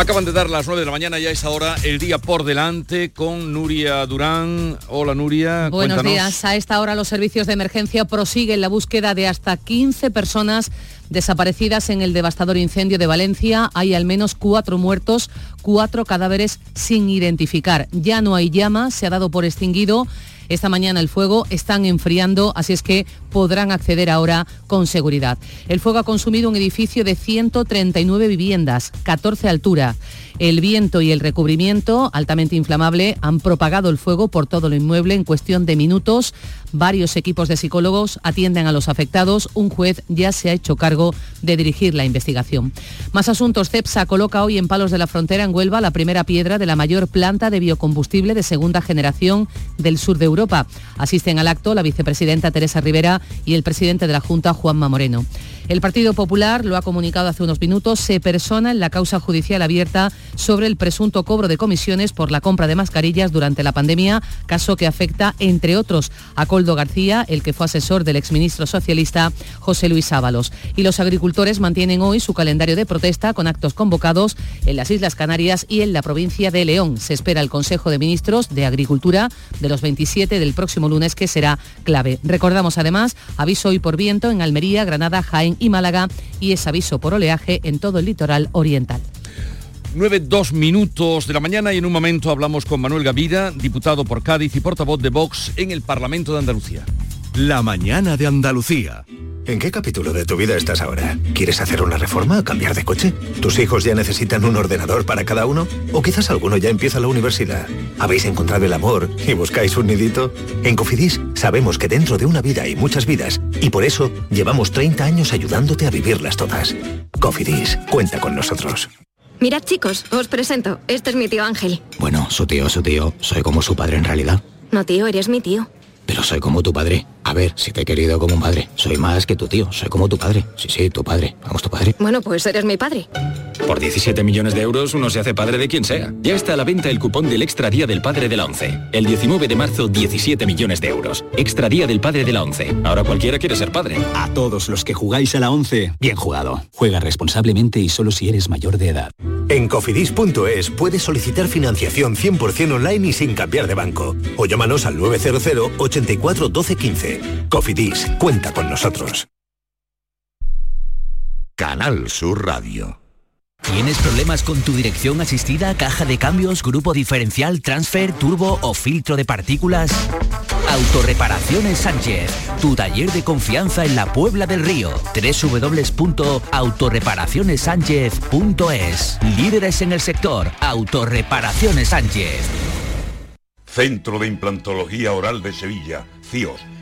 Acaban de dar las 9 de la mañana, ya es ahora el día por delante con Nuria Durán. Hola Nuria. Buenos días. A esta hora los servicios de emergencia prosiguen la búsqueda de hasta 15 personas desaparecidas en el devastador incendio de Valencia. Hay al menos cuatro muertos, cuatro cadáveres sin identificar. Ya no hay llama, se ha dado por extinguido esta mañana el fuego están enfriando, así es que podrán acceder ahora con seguridad. El fuego ha consumido un edificio de 139 viviendas, 14 altura. El viento y el recubrimiento altamente inflamable han propagado el fuego por todo el inmueble en cuestión de minutos. Varios equipos de psicólogos atienden a los afectados. Un juez ya se ha hecho cargo de dirigir la investigación. Más asuntos. CEPSA coloca hoy en Palos de la Frontera, en Huelva, la primera piedra de la mayor planta de biocombustible de segunda generación del sur de Europa. Asisten al acto la vicepresidenta Teresa Rivera y el presidente de la Junta, Juanma Moreno. El Partido Popular, lo ha comunicado hace unos minutos, se persona en la causa judicial abierta sobre el presunto cobro de comisiones por la compra de mascarillas durante la pandemia, caso que afecta, entre otros, a Coldo García, el que fue asesor del exministro socialista José Luis Ábalos. Y los agricultores mantienen hoy su calendario de protesta con actos convocados en las Islas Canarias y en la provincia de León. Se espera el Consejo de Ministros de Agricultura de los 27 del próximo lunes, que será clave. Recordamos además aviso hoy por viento en Almería, Granada, Jaén y Málaga y es aviso por oleaje en todo el litoral oriental. 9, 2 minutos de la mañana y en un momento hablamos con Manuel Gavida, diputado por Cádiz y portavoz de Vox en el Parlamento de Andalucía. La mañana de Andalucía. ¿En qué capítulo de tu vida estás ahora? ¿Quieres hacer una reforma o cambiar de coche? ¿Tus hijos ya necesitan un ordenador para cada uno? ¿O quizás alguno ya empieza la universidad? ¿Habéis encontrado el amor y buscáis un nidito? En Cofidis sabemos que dentro de una vida hay muchas vidas y por eso llevamos 30 años ayudándote a vivirlas todas. Cofidis, cuenta con nosotros. Mirad chicos, os presento. Este es mi tío Ángel. Bueno, su tío, su tío. Soy como su padre en realidad. No tío, eres mi tío. Pero soy como tu padre. A ver, si te he querido como un padre. Soy más que tu tío. Soy como tu padre. Sí, sí, tu padre. Vamos, tu padre. Bueno, pues eres mi padre. Por 17 millones de euros uno se hace padre de quien sea. Ya está a la venta el cupón del Extra Día del Padre de la ONCE. El 19 de marzo, 17 millones de euros. Extra Día del Padre de la ONCE. Ahora cualquiera quiere ser padre. A todos los que jugáis a la ONCE, bien jugado. Juega responsablemente y solo si eres mayor de edad. En cofidis.es puedes solicitar financiación 100% online y sin cambiar de banco. O llámanos al 900 84 12 15. Cofidis, cuenta con nosotros. Canal Sur Radio. ¿Tienes problemas con tu dirección asistida, caja de cambios, grupo diferencial, transfer, turbo o filtro de partículas? Autorreparaciones Sánchez, tu taller de confianza en la Puebla del Río. www.autorreparacionessánchez.es. Líderes en el sector, Autorreparaciones Sánchez. Centro de Implantología Oral de Sevilla, CIOS,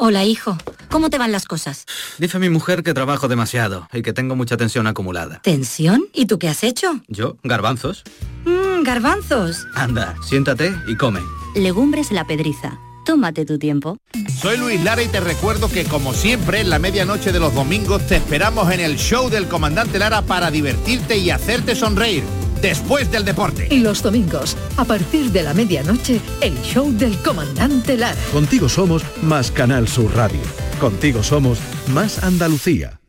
Hola, hijo. ¿Cómo te van las cosas? Dice mi mujer que trabajo demasiado y que tengo mucha tensión acumulada. ¿Tensión? ¿Y tú qué has hecho? ¿Yo? ¿Garbanzos? Mmm, garbanzos. Anda, siéntate y come. Legumbres la pedriza. Tómate tu tiempo. Soy Luis Lara y te recuerdo que como siempre en la medianoche de los domingos te esperamos en el show del comandante Lara para divertirte y hacerte sonreír. Después del deporte. Y los domingos, a partir de la medianoche, el show del comandante Lara. Contigo somos más Canal Sur Radio. Contigo somos más Andalucía.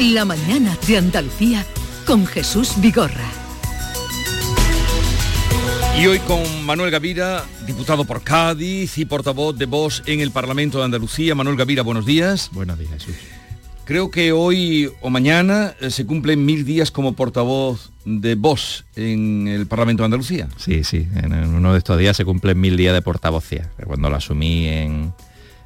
La mañana de Andalucía con Jesús Vigorra. Y hoy con Manuel Gavira, diputado por Cádiz y portavoz de Vox en el Parlamento de Andalucía. Manuel Gavira, buenos días. Buenos días, Jesús. Creo que hoy o mañana eh, se cumplen mil días como portavoz de Vox en el Parlamento de Andalucía. Sí, sí, en uno de estos días se cumplen mil días de portavocía, cuando lo asumí en,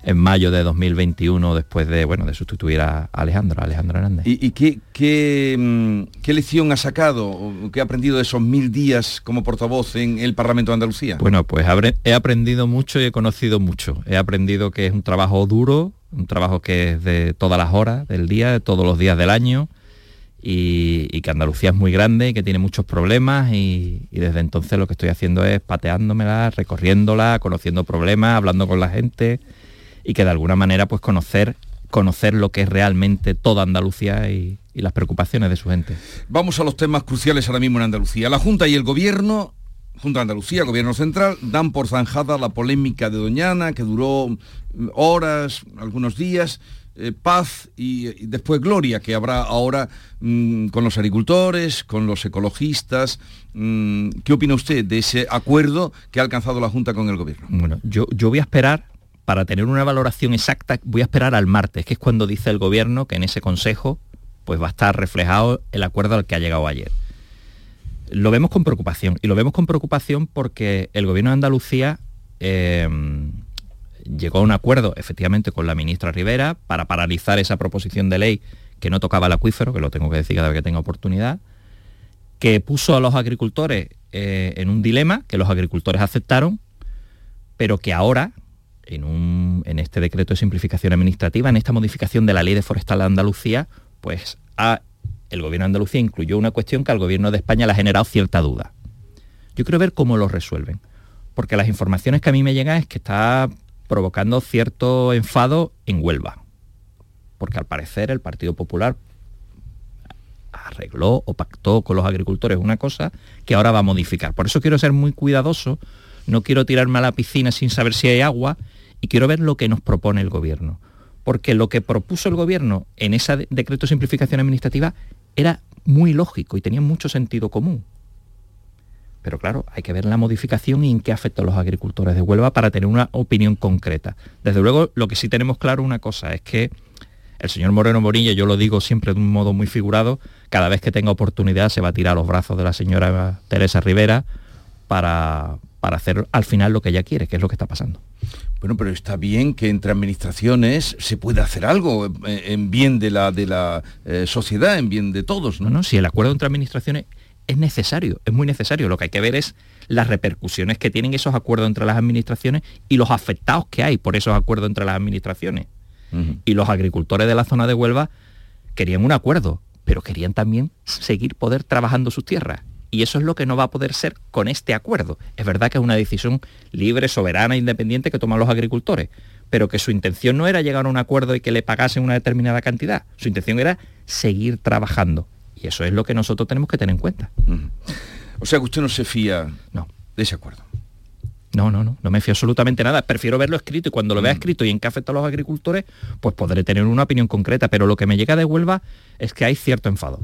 en mayo de 2021 después de bueno de sustituir a Alejandro, Alejandro Hernández. ¿Y, y qué, qué, mm, qué lección ha sacado qué ha aprendido de esos mil días como portavoz en el Parlamento de Andalucía? Bueno, pues he aprendido mucho y he conocido mucho. He aprendido que es un trabajo duro, un trabajo que es de todas las horas del día, de todos los días del año. Y, que Andalucía es muy grande y que tiene muchos problemas y, desde entonces lo que estoy haciendo es pateándomela, recorriéndola, conociendo problemas, hablando con la gente y que de alguna manera pues conocer conocer lo que es realmente toda Andalucía y, y las preocupaciones de su gente. Vamos a los temas cruciales ahora mismo en Andalucía. La Junta y el Gobierno, Junta de Andalucía, Gobierno Central, dan por zanjada la polémica de Doñana, que duró horas, algunos días, eh, paz y, después gloria, que habrá ahora mm, con los agricultores, con los ecologistas. Mm, ¿Qué opina usted de ese acuerdo que ha alcanzado la Junta con el Gobierno? Bueno, yo, yo voy a esperar, para tener una valoración exacta, voy a esperar al martes, que es cuando dice el gobierno que en ese consejo pues va a estar reflejado el acuerdo al que ha llegado ayer. Lo vemos con preocupación, y lo vemos con preocupación porque el gobierno de Andalucía eh, llegó a un acuerdo efectivamente con la ministra Rivera para paralizar esa proposición de ley que no tocaba el acuífero, que lo tengo que decir cada vez que tenga oportunidad, que puso a los agricultores eh, en un dilema, que los agricultores aceptaron, pero que ahora, en, este decreto de simplificación administrativa, en esta modificación de la ley de forestal de Andalucía, pues el gobierno de Andalucía incluyó una cuestión que al gobierno de España le ha generado cierta duda. Yo quiero ver cómo lo resuelven, porque las informaciones que a mí me llegan es que está provocando cierto enfado en Huelva, porque al parecer el Partido Popular arregló o pactó con los agricultores una cosa que ahora va a modificar. Por eso quiero ser muy cuidadoso, no quiero tirarme a la piscina sin saber si hay agua y quiero ver lo que nos propone el gobierno. Porque lo que propuso el gobierno en ese de- decreto de simplificación administrativa era muy lógico y tenía mucho sentido común. Pero claro, hay que ver la modificación y en qué afecta a los agricultores de Huelva para tener una opinión concreta. Desde luego, lo que sí tenemos claro una cosa es que el señor Moreno Morilla, yo lo digo siempre de un modo muy figurado, cada vez que tenga oportunidad se va a tirar a los brazos de la señora Teresa Rivera para, para hacer al final lo que ella quiere, que es lo que está pasando. Bueno, pero está bien que entre administraciones se pueda hacer algo en bien de la, de la eh, sociedad, en bien de todos, ¿no? No, no, si el acuerdo entre administraciones es necesario, es muy necesario. Lo que hay que ver es las repercusiones que tienen esos acuerdos entre las administraciones y los afectados que hay por esos acuerdos entre las administraciones. Y los agricultores de la zona de Huelva querían un acuerdo, pero querían también seguir poder trabajando sus tierras. Y eso es lo que no va a poder ser con este acuerdo. Es verdad que es una decisión libre, soberana, independiente que toman los agricultores, pero que su intención no era llegar a un acuerdo y que le pagasen una determinada cantidad. Su intención era seguir trabajando. Y eso es lo que nosotros tenemos que tener en cuenta. O sea que usted no se fía no. de ese acuerdo. No, no, no, no me fío absolutamente nada. Prefiero verlo escrito y cuando lo Mm. vea escrito y en qué afecta a los agricultores, pues podré tener una opinión concreta. Pero lo que me llega de Huelva es que hay cierto enfado.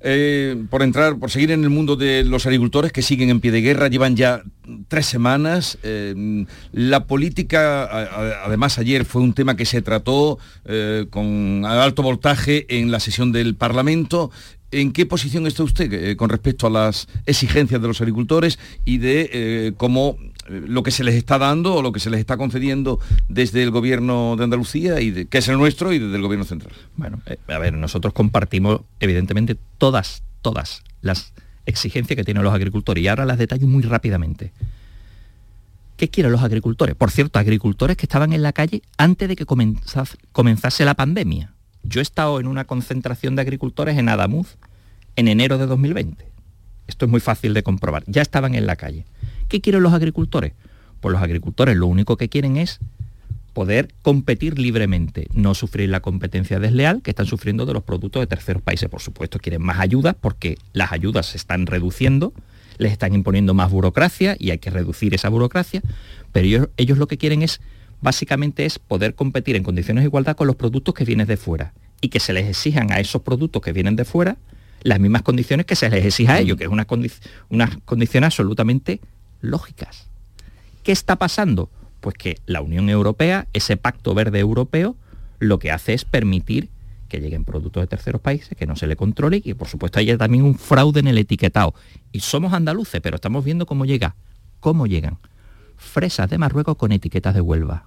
Eh, por entrar, por seguir en el mundo de los agricultores que siguen en pie de guerra, llevan ya tres semanas. Eh, la política, a- a- además ayer fue un tema que se trató eh, con alto voltaje en la sesión del Parlamento. ¿En qué posición está usted eh, con respecto a las exigencias de los agricultores y de eh, cómo eh, lo que se les está dando o lo que se les está concediendo desde el gobierno de Andalucía y de, que es el nuestro y desde el gobierno central? Bueno, a ver, nosotros compartimos evidentemente todas, todas las exigencias que tienen los agricultores y ahora las detallo muy rápidamente. ¿Qué quieren los agricultores? Por cierto, agricultores que estaban en la calle antes de que comenzase la pandemia. Yo he estado en una concentración de agricultores en Adamuz en enero de 2020. Esto es muy fácil de comprobar. Ya estaban en la calle. ¿Qué quieren los agricultores? Pues los agricultores lo único que quieren es poder competir libremente, no sufrir la competencia desleal que están sufriendo de los productos de terceros países. Por supuesto, quieren más ayudas porque las ayudas se están reduciendo, les están imponiendo más burocracia y hay que reducir esa burocracia, pero ellos, ellos lo que quieren es, básicamente, es poder competir en condiciones de igualdad con los productos que vienen de fuera y que se les exijan a esos productos que vienen de fuera las mismas condiciones que se les exija a ellos, que es una, condi condición absolutamente lógicas. ¿Qué está pasando? Pues que la Unión Europea, ese pacto verde europeo, lo que hace es permitir que lleguen productos de terceros países, que no se le controle y que por supuesto haya también un fraude en el etiquetado. Y somos andaluces, pero estamos viendo cómo llega, cómo llegan fresas de Marruecos con etiquetas de Huelva.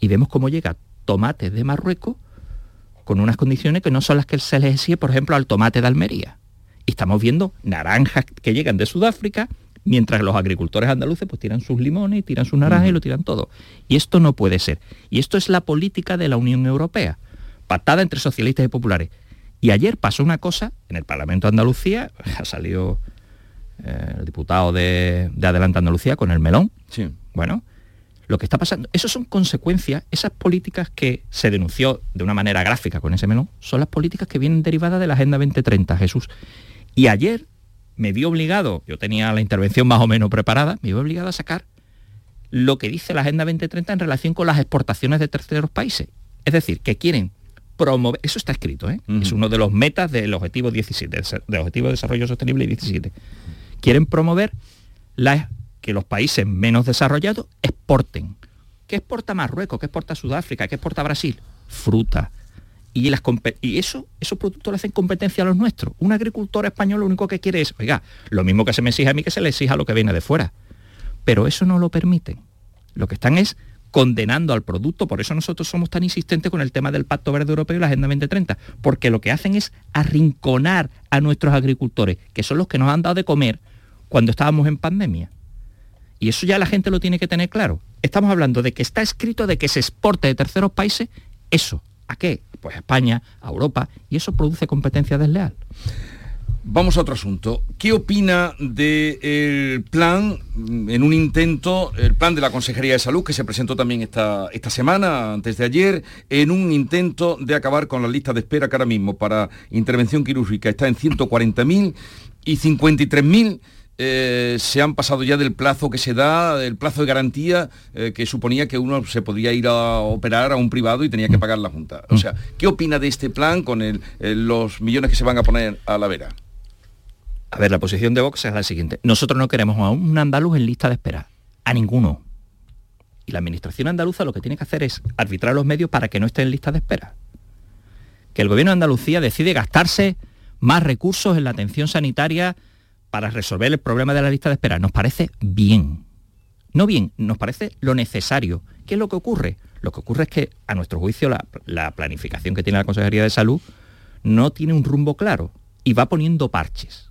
Y vemos cómo llega tomates de Marruecos con unas condiciones que no son las que se les exige, por ejemplo, al tomate de Almería. Y estamos viendo naranjas que llegan de Sudáfrica, mientras los agricultores andaluces pues tiran sus limones, tiran sus naranjas y lo tiran todo. Y esto no puede ser. Y esto es la política de la Unión Europea, patada entre socialistas y populares. Y ayer pasó una cosa en el Parlamento de Andalucía, ha salido eh, el diputado de, de Adelante Andalucía con el melón. Sí. Bueno, lo que está pasando, eso son consecuencias, esas políticas que se denunció de una manera gráfica con ese melón, son las políticas que vienen derivadas de la Agenda 2030, Jesús. Y ayer me vi obligado, yo tenía la intervención más o menos preparada, me vi obligado a sacar lo que dice la Agenda 2030 en relación con las exportaciones de terceros países. Es decir, que quieren promover, eso está escrito, ¿eh? es uno de los metas del objetivo 17, del objetivo de desarrollo sostenible 17. Quieren promover la que los países menos desarrollados exporten. ¿Qué exporta Marruecos? ¿Qué exporta Sudáfrica? ¿Qué exporta Brasil? Fruta. Y, eso, esos productos le hacen competencia a los nuestros. Un agricultor español lo único que quiere es, oiga, lo mismo que se me exige a mí que se le exija lo que viene de fuera. Pero eso no lo permiten. Lo que están es condenando al producto, por eso nosotros somos tan insistentes con el tema del Pacto Verde Europeo y la Agenda 2030, porque lo que hacen es arrinconar a nuestros agricultores, que son los que nos han dado de comer cuando estábamos en pandemia. Y eso ya la gente lo tiene que tener claro. Estamos hablando de que está escrito de que se exporte de terceros países eso. ¿A qué? Pues a España, a Europa, y eso produce competencia desleal. Vamos a otro asunto. ¿Qué opina del plan, en un intento, el plan de la Consejería de Salud, que se presentó también esta, esta semana, antes de ayer, en un intento de acabar con la lista de espera que ahora mismo para intervención quirúrgica está en 140.000 y 53.000 eh, se han pasado ya del plazo que se da, el plazo de garantía eh, que suponía que uno se podía ir a operar a un privado y tenía que pagar la Junta. O sea, ¿qué opina de este plan con los millones que se van a poner a la vera? A ver, la posición de Vox es la siguiente. Nosotros no queremos a un andaluz en lista de espera, a ninguno. Y la administración andaluza lo que tiene que hacer es arbitrar los medios para que no esté en lista de espera. Que el gobierno de Andalucía decide gastarse más recursos en la atención sanitaria para resolver el problema de la lista de espera. Nos parece bien. No bien, nos parece lo necesario. ¿Qué es lo que ocurre? Lo que ocurre es que, a nuestro juicio, la, planificación que tiene la Consejería de Salud no tiene un rumbo claro y va poniendo parches.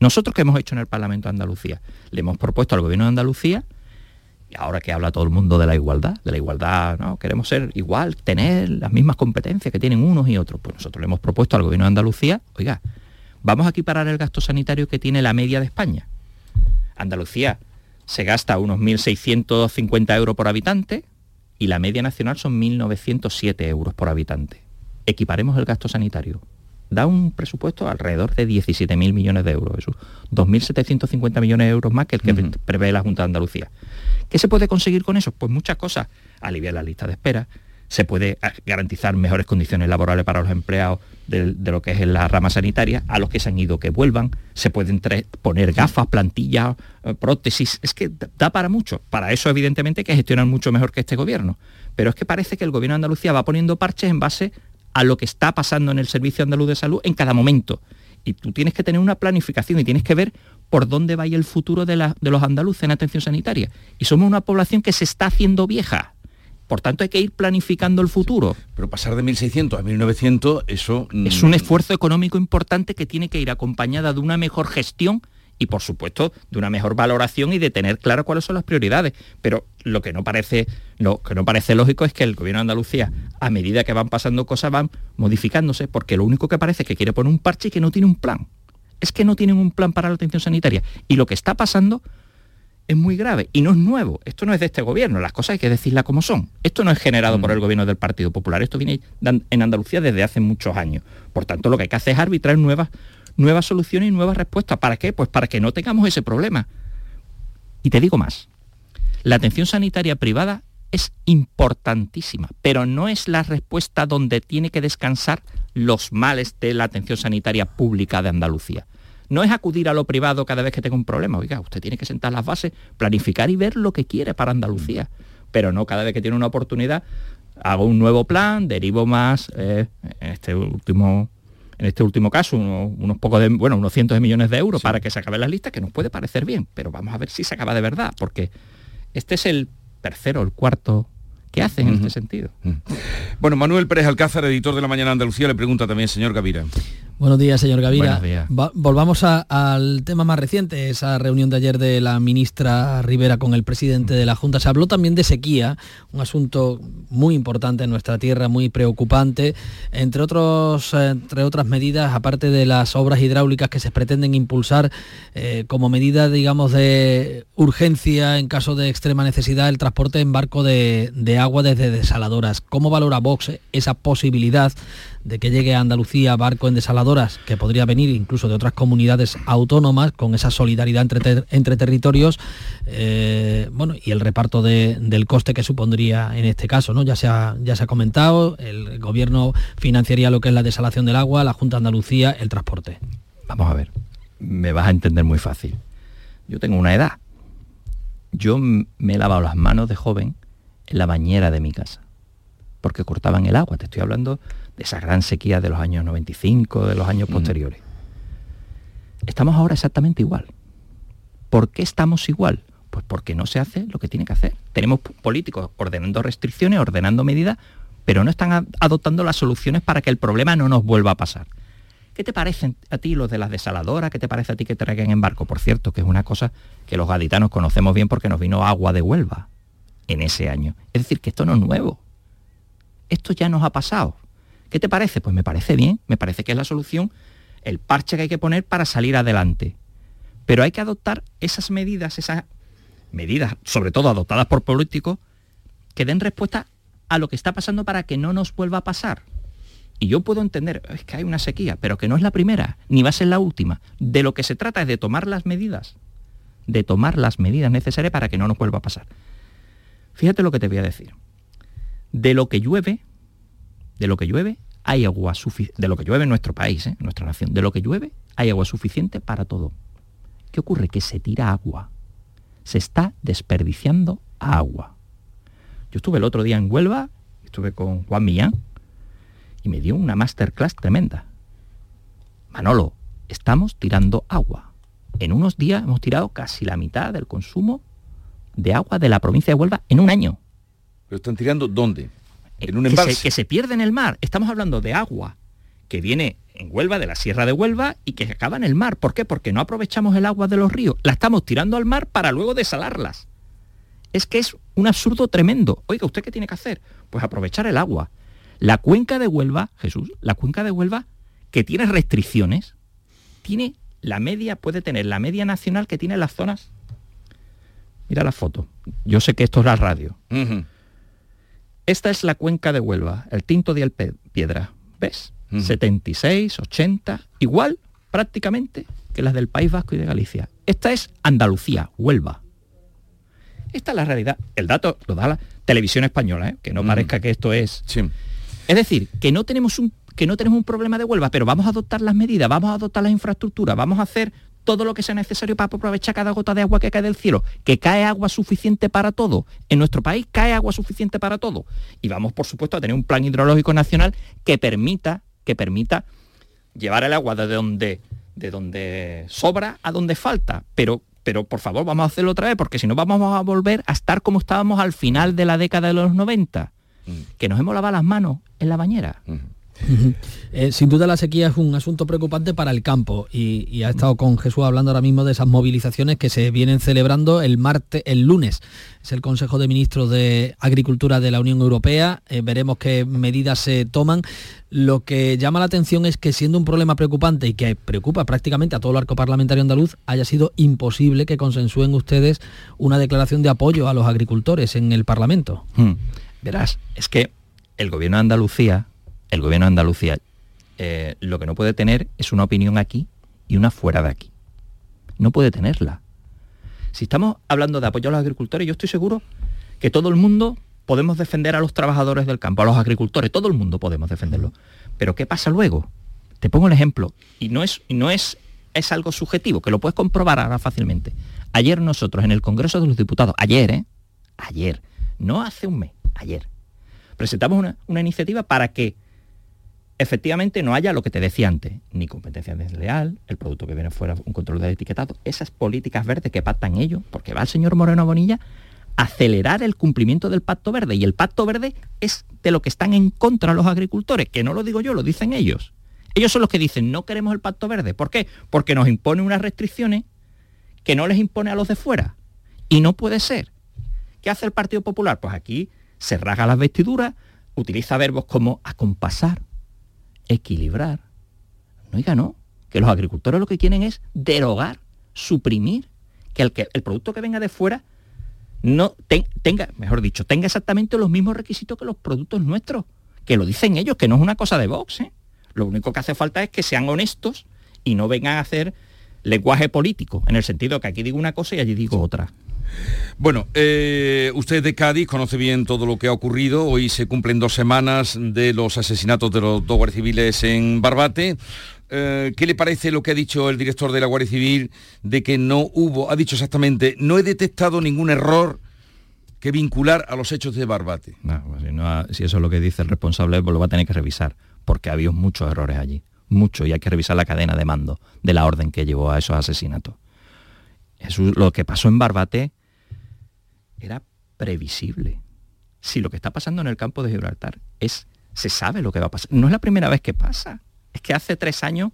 Nosotros que hemos hecho en el Parlamento de Andalucía, le hemos propuesto al Gobierno de Andalucía, y ahora que habla todo el mundo de la igualdad, de la igualdad, ¿no? Queremos ser igual, tener las mismas competencias que tienen unos y otros. Pues nosotros le hemos propuesto al Gobierno de Andalucía, oiga, Vamos a equiparar el gasto sanitario que tiene la media de España. Andalucía se gasta unos 1.650 euros por habitante y la media nacional son 1.907 euros por habitante. Equiparemos el gasto sanitario. Da un presupuesto alrededor de 17.000 millones de euros, eso, 2.750 millones de euros más que el que prevé la Junta de Andalucía. ¿Qué se puede conseguir con eso? Pues muchas cosas. Aliviar la lista de espera, se puede ah, garantizar mejores condiciones laborales para los empleados de, lo que es la rama sanitaria, a los que se han ido que vuelvan, se pueden poner gafas, plantillas, eh, prótesis, es que da para mucho. Para eso evidentemente que gestionar mucho mejor que este gobierno. Pero es que parece que el gobierno de Andalucía va poniendo parches en base a lo que está pasando en el Servicio Andaluz de Salud en cada momento. Y tú tienes que tener una planificación y tienes que ver por dónde va el futuro de los andaluces en atención sanitaria. Y somos una población que se está haciendo vieja por tanto, hay que ir planificando el futuro. Pero pasar de 1.600 a 1.900, eso... Mm, es un esfuerzo económico importante que tiene que ir acompañada de una mejor gestión y por supuesto de una mejor valoración y de tener claro cuáles son las prioridades. Pero lo que no parece, lo que no parece lógico es que el gobierno de Andalucía, a medida que van pasando cosas, van modificándose, porque lo único que parece es que quiere poner un parche y que no tiene un plan. Es que no tienen un plan para la atención sanitaria. Y lo que está pasando es muy grave y no es nuevo. Esto no es de este gobierno, las cosas hay que decirlas como son. Esto no es generado por mm. el gobierno del Partido Popular, esto viene en Andalucía desde hace muchos años. Por tanto, lo que hay que hacer es arbitrar nuevas, nuevas soluciones y nuevas respuestas. ¿Para qué? Pues para que no tengamos ese problema. Y te digo más, la atención sanitaria privada es importantísima, pero no es la respuesta donde tiene que descansar los males de la atención sanitaria pública de Andalucía. No es acudir a lo privado cada vez que tenga un problema. Oiga, usted tiene que sentar las bases, planificar y ver lo que quiere para Andalucía. Pero no cada vez que tiene una oportunidad, hago un nuevo plan, derivo más, eh, en este último en este último caso, unos, pocos de, bueno, unos cientos de millones de euros para que se acabe la lista, que nos puede parecer bien, pero vamos a ver si se acaba de verdad, porque este es el tercero, el cuarto que hacen en este sentido. Bueno, Manuel Pérez Alcázar, editor de La Mañana Andalucía, le pregunta también, señor Gavira. Buenos días, señor Gavira. volvamos al tema más reciente, esa reunión de ayer de la ministra Rivera con el presidente de la Junta. Se habló también de sequía, un asunto muy importante en nuestra tierra, muy preocupante, entre, otros, entre otras medidas, aparte de las obras hidráulicas que se pretenden impulsar eh, como medida, digamos, de urgencia en caso de extrema necesidad, el transporte en barco de, de agua desde desaladoras. ¿Cómo valora Vox esa posibilidad de que llegue a Andalucía barco en desaladoras, que podría venir incluso de otras comunidades autónomas, con esa solidaridad entre, entre territorios, eh, bueno, y el reparto del coste que supondría en este caso, ¿no? Ya se, ha, ya se ha comentado, el gobierno financiaría lo que es la desalación del agua, la Junta de Andalucía, el transporte. Vamos a ver, me vas a entender muy fácil. Yo tengo una edad. Yo me he lavado las manos de joven en la bañera de mi casa, porque cortaban el agua, te estoy hablando de esa gran sequía de los años 95, de los años posteriores. Estamos ahora exactamente igual. ¿Por qué estamos igual? Pues porque no se hace lo que tiene que hacer. Tenemos políticos ordenando restricciones, ordenando medidas, pero no están adoptando las soluciones para que el problema no nos vuelva a pasar. ¿Qué te parecen a ti los de las desaladoras? ¿Qué te parece a ti que traigan en barco? Por cierto, que es una cosa que los gaditanos conocemos bien porque nos vino agua de Huelva en ese año. Es decir, que esto no es nuevo. Esto ya nos ha pasado. ¿Qué te parece? Pues me parece bien, me parece que es la solución, el parche que hay que poner para salir adelante. Pero hay que adoptar esas medidas, esas medidas, sobre todo adoptadas por políticos, que den respuesta a lo que está pasando para que no nos vuelva a pasar. Y yo puedo entender, es que hay una sequía, pero que no es la primera, ni va a ser la última. De lo que se trata es de tomar las medidas, de tomar las medidas necesarias para que no nos vuelva a pasar. Fíjate lo que te voy a decir. De lo que llueve, de lo que llueve, hay agua suficiente, de lo que llueve en nuestro país, ¿eh? nuestra nación, de lo que llueve, hay agua suficiente para todo. ¿Qué ocurre? Que se tira agua. Se está desperdiciando agua. Yo estuve el otro día en Huelva, estuve con Juan Millán, y me dio una masterclass tremenda. Manolo, estamos tirando agua. En unos días hemos tirado casi la mitad del consumo de agua de la provincia de Huelva en un año. ¿Pero están tirando dónde? Que, se, pierde en el mar. Estamos hablando de agua que viene en Huelva, de la Sierra de Huelva, y que acaba en el mar. ¿Por qué? Porque no aprovechamos el agua de los ríos. La estamos tirando al mar para luego desalarlas. Es que es un absurdo tremendo. Oiga, ¿usted qué tiene que hacer? Pues aprovechar el agua. La cuenca de Huelva, Jesús, la cuenca de Huelva, que tiene restricciones, tiene la media, puede tener la media nacional que tiene las zonas. Mira la foto. Yo sé que esto es la radio. Esta es la cuenca de Huelva, el Tinto de Piedra. ¿Ves? 76, 80, igual prácticamente que las del País Vasco y de Galicia. Esta es Andalucía, Huelva. Esta es la realidad. El dato lo da la televisión española, ¿eh? que no parezca que esto es... Es decir, que no tenemos un que no tenemos un problema de Huelva, pero vamos a adoptar las medidas, vamos a adoptar las infraestructuras, vamos a hacer todo lo que sea necesario para aprovechar cada gota de agua que cae del cielo, que cae agua suficiente para todo. En nuestro país cae agua suficiente para todo. Y vamos, por supuesto, a tener un plan hidrológico nacional que permita, que permita llevar el agua de donde, de donde sobra a donde falta. Pero, pero por favor, vamos a hacerlo otra vez, porque si no vamos a volver a estar como estábamos al final de la década de los 90, mm. que nos hemos lavado las manos en la bañera. Mm. Eh, sin duda la sequía es un asunto preocupante para el campo y, ha estado con Jesús hablando ahora mismo de esas movilizaciones que se vienen celebrando el martes, el lunes. Es el Consejo de Ministros de Agricultura de la Unión Europea. Eh, veremos qué medidas se toman. Lo que llama la atención es que siendo un problema preocupante y que preocupa prácticamente a todo el arco parlamentario andaluz, haya sido imposible que consensúen ustedes una declaración de apoyo a los agricultores en el Parlamento. Hmm. Verás, es que el gobierno de Andalucía el gobierno de Andalucía eh, lo que no puede tener es una opinión aquí y una fuera de aquí. No puede tenerla. Si estamos hablando de apoyo a los agricultores, yo estoy seguro que todo el mundo podemos defender a los trabajadores del campo, a los agricultores, todo el mundo podemos defenderlo. Pero ¿qué pasa luego? Te pongo el ejemplo, y no es, no es es algo subjetivo, que lo puedes comprobar ahora fácilmente. Ayer nosotros en el Congreso de los Diputados, ayer, ¿eh? Ayer, no hace un mes, ayer, presentamos una, una iniciativa para que efectivamente no haya lo que te decía antes, ni competencia desleal, el producto que viene fuera, un control de etiquetado, esas políticas verdes que pactan ellos, porque va el señor Moreno Bonilla a acelerar el cumplimiento del pacto verde. Y el pacto verde es de lo que están en contra los agricultores, que no lo digo yo, lo dicen ellos. Ellos son los que dicen no queremos el pacto verde. ¿Por qué? Porque nos impone unas restricciones que no les impone a los de fuera. Y no puede ser. ¿Qué hace el Partido Popular? Pues aquí se rasga las vestiduras, utiliza verbos como acompasar, equilibrar. No, oiga, no. Que los agricultores lo que quieren es derogar, suprimir, que el, que el producto que venga de fuera no tenga, mejor dicho, tenga exactamente los mismos requisitos que los productos nuestros. Que lo dicen ellos, que no es una cosa de Vox. ¿eh? Lo único que hace falta es que sean honestos y no vengan a hacer lenguaje político, en el sentido que aquí digo una cosa y allí digo otra. Bueno, eh, usted de Cádiz conoce bien todo lo que ha ocurrido. Hoy se cumplen dos semanas de los asesinatos de los dos guardias civiles en Barbate. Eh, ¿Qué le parece lo que ha dicho el director de la Guardia Civil de que no hubo, ha dicho exactamente, no he detectado ningún error que vincular a los hechos de Barbate? Pues si, eso es lo que dice el responsable, pues lo va a tener que revisar, porque ha habido muchos errores allí, mucho, y hay que revisar la cadena de mando de la orden que llevó a esos asesinatos. Lo que pasó en Barbate era previsible. Si lo que está pasando en el campo de Gibraltar es, se sabe lo que va a pasar. No es la primera vez que pasa. Es que hace tres años,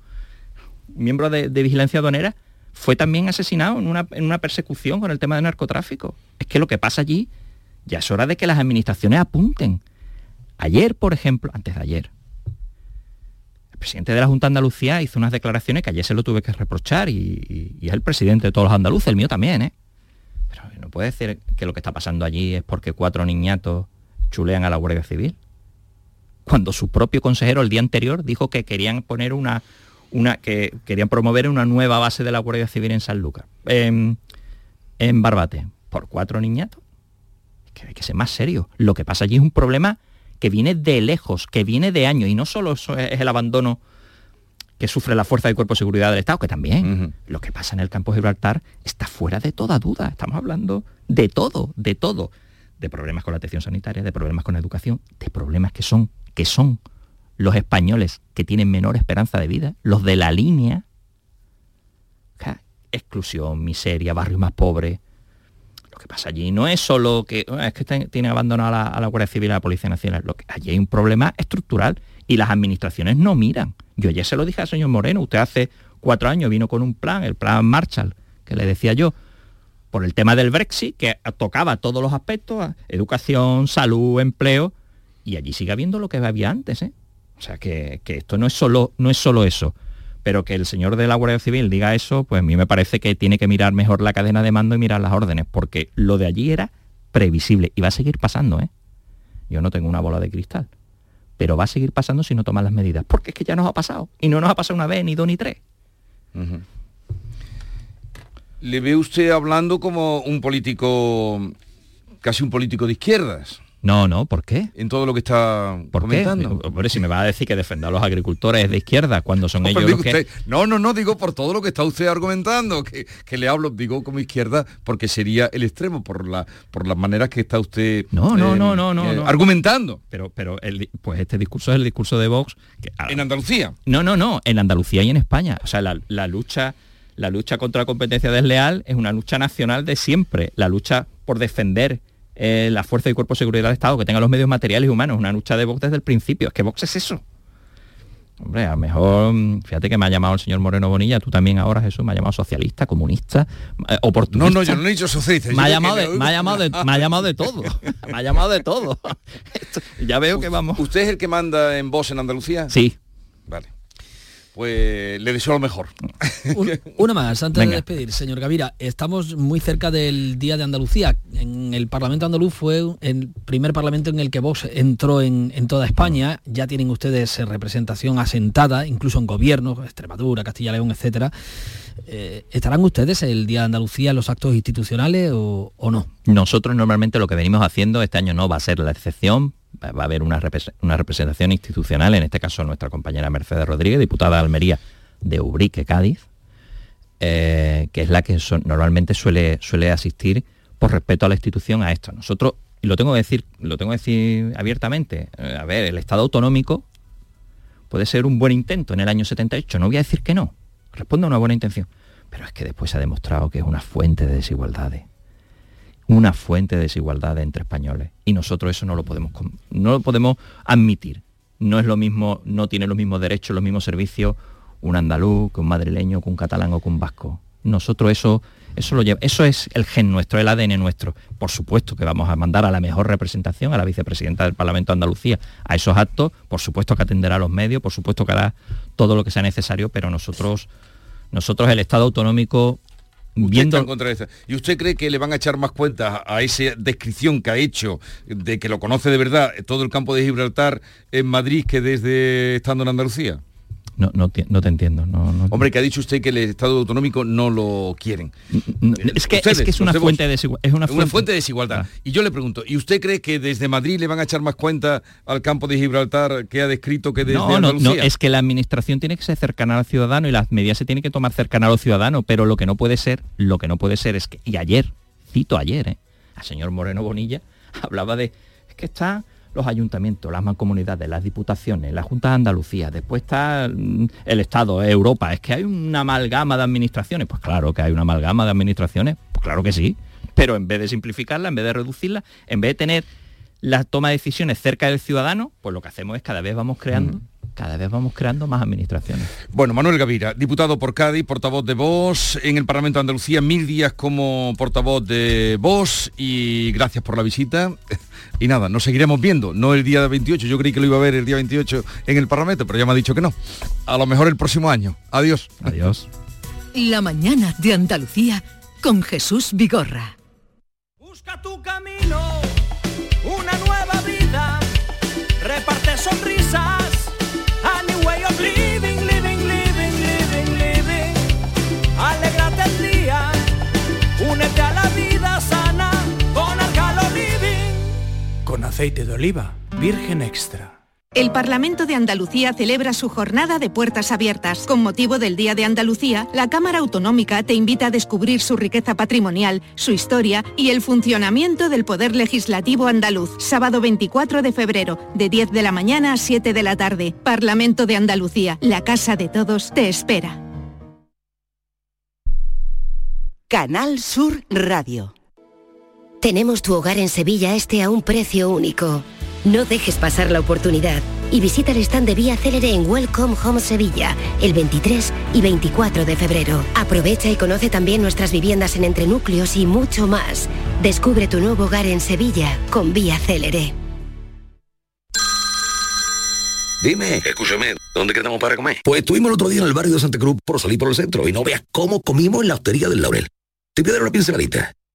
miembro de, vigilancia aduanera fue también asesinado en una, en una persecución con el tema de narcotráfico. Es que lo que pasa allí, ya es hora de que las administraciones apunten. Ayer, por ejemplo, antes de ayer, presidente de la Junta Andalucía hizo unas declaraciones que ayer se lo tuve que reprochar y, es el presidente de todos los andaluces, el mío también, ¿eh? Pero no puede decir que lo que está pasando allí es porque cuatro niñatos chulean a la Guardia Civil. Cuando su propio consejero el día anterior dijo que querían poner una, una que querían promover una nueva base de la Guardia Civil en San Lucas, en, Barbate, por cuatro niñatos. que hay que ser más serio. Lo que pasa allí es un problema que viene de lejos, que viene de años, y no solo es el abandono que sufre la fuerza de cuerpo de seguridad del Estado, que también lo que pasa en el campo de Gibraltar está fuera de toda duda. Estamos hablando de todo, de todo. De problemas con la atención sanitaria, de problemas con la educación, de problemas que son, que son los españoles que tienen menor esperanza de vida, los de la línea. Exclusión, miseria, barrios más pobres. Que pasa allí no es solo que es que tienen abandonado a la, Guardia Civil y a la Policía Nacional. Lo que, allí hay un problema estructural y las administraciones no miran. Yo ayer se lo dije al señor Moreno, usted hace cuatro años vino con un plan, el plan Marshall, que le decía yo, por el tema del Brexit, que tocaba todos los aspectos, educación, salud, empleo, y allí sigue habiendo lo que había antes. ¿eh? O sea, que, esto no es, solo, no es solo eso. Pero que el señor de la Guardia Civil diga eso, pues a mí me parece que tiene que mirar mejor la cadena de mando y mirar las órdenes, porque lo de allí era previsible y va a seguir pasando. ¿eh? Yo no tengo una bola de cristal pero va a seguir pasando si no toman las medidas, porque es que ya nos ha pasado, y no nos ha pasado una vez, ni dos, ni tres. ¿Le ve usted hablando como un político, casi un político de izquierdas? No, no, ¿por qué? En todo lo que está ¿Por comentando. Qué? si me va a decir que defender a los agricultores de izquierda cuando son ellos los que... No, no, no, digo por todo lo que está usted argumentando, que, le hablo, digo como izquierda, porque sería el extremo, por, la, por las maneras que está usted no, no, no, no, no, eh, argumentando. Pero, pero pues este discurso es el discurso de Vox. ¿En Andalucía? No, no, no, en Andalucía y en España. O sea, la lucha... La lucha contra la competencia desleal es una lucha nacional de siempre. La lucha por defender eh, la fuerza y cuerpo de seguridad del Estado, que tenga los medios materiales y humanos, una lucha de Vox desde el principio. Es que Vox es eso. Hombre, a lo mejor, fíjate que me ha llamado el señor Moreno Bonilla, tú también ahora, Jesús, me ha llamado socialista, comunista, eh, oportunista. No, no, yo no he dicho socialista. Me ha, llamado de, me, ha llamado de, me ha llamado de todo. me ha llamado de todo. ya veo que vamos. ¿Usted es el que manda en voz en Andalucía? Sí. Vale pues le deseo lo mejor. una más, antes de despedir, señor Gavira. Estamos muy cerca del Día de Andalucía. En el Parlamento andaluz fue el primer parlamento en el que Vox entró en, toda España. Ya tienen ustedes representación asentada, incluso en gobiernos, Extremadura, Castilla León, etcétera. Eh, ¿Estarán ustedes el Día de Andalucía en los actos institucionales o, o no? Nosotros normalmente lo que venimos haciendo, este año no va a ser la excepción, va a haber una, representación institucional, en este caso nuestra compañera Mercedes Rodríguez, diputada de Almería de Ubrique, Cádiz, eh, que es la que normalmente suele, suele asistir por respeto a la institución a esto. Nosotros, y lo tengo que decir, lo tengo que decir abiertamente, eh, a ver, el Estado autonómico puede ser un buen intento en el año 78, no voy a decir que no, responde a una buena intención, pero es que después se ha demostrado que es una fuente de desigualdades, una fuente de desigualdades entre españoles, y nosotros eso no lo podemos, no lo podemos admitir. No es lo mismo, no tiene los mismos derechos, los mismos servicios un andaluz, que un madrileño, que un catalán o que un vasco. Nosotros eso, eso lo lleva, eso es el gen nuestro, el ADN nuestro. Por supuesto que vamos a mandar a la mejor representación, a la vicepresidenta del Parlamento de Andalucía, a esos actos, por supuesto que atenderá a los medios, por supuesto que hará todo lo que sea necesario, pero nosotros, nosotros el Estado autonómico Viendo... Contra ¿Y usted cree que le van a echar más cuentas a esa descripción que ha hecho de que lo conoce de verdad todo el campo de Gibraltar en Madrid que desde estando en Andalucía? No, no, te, entiendo. No, Hombre, que ha dicho usted que el Estado autonómico no lo quieren. es, que, es, una fuente de desigualdad. Es una fuente, de desigualdad. Y yo le pregunto, ¿y usted cree que desde Madrid le van a echar más cuenta al campo de Gibraltar que ha descrito que desde no, Andalucía? No, es que la administración tiene que ser cercana al ciudadano y las medidas se tienen que tomar cercana a los ciudadanos, pero lo que no puede ser, lo que no puede ser es que, y ayer, cito ayer, ¿eh? al señor Moreno Bonilla, hablaba de, es que está los ayuntamientos, las mancomunidades, las diputaciones, la Junta de Andalucía, después está mm, el Estado, Europa. Es que hay una amalgama de administraciones. Pues claro que hay una amalgama de administraciones, pues claro que sí. Pero en vez de simplificarla, en vez de reducirla, en vez de tener la toma de decisiones cerca del ciudadano, pues lo que hacemos es cada vez vamos creando cada vez vamos creando más administraciones. Bueno, Manuel Gavira, diputado por Cádiz, portavoz de Vox en el Parlamento de Andalucía, mil días como portavoz de Vox y gracias por la visita. Y nada, nos seguiremos viendo, no el día 28, yo creí que lo iba a ver el día 28 en el Parlamento, pero ya me ha dicho que no. A lo mejor el próximo año. Adiós. Adiós. La mañana de Andalucía con Jesús Vigorra. Busca tu camino, aceite de oliva virgen extra. El Parlamento de Andalucía celebra su jornada de puertas abiertas. Con motivo del Día de Andalucía, la Cámara Autonómica te invita a descubrir su riqueza patrimonial, su historia y el funcionamiento del Poder Legislativo andaluz. Sábado 24 de febrero, de 10 de la mañana a 7 de la tarde. Parlamento de Andalucía, la casa de todos, te espera. Canal Sur Radio. Tenemos tu hogar en Sevilla este a un precio único. No dejes pasar la oportunidad y visita el stand de Vía Célere en Welcome Home Sevilla el 23 y 24 de febrero. Aprovecha y conoce también nuestras viviendas en entrenúcleos y mucho más. Descubre tu nuevo hogar en Sevilla con Vía Célere. Dime, escúchame, ¿dónde quedamos para comer? Pues estuvimos el otro día en el barrio de Santa Cruz por salir por el centro y no veas cómo comimos en la hostería del Laurel. Te voy a dar una pinceladita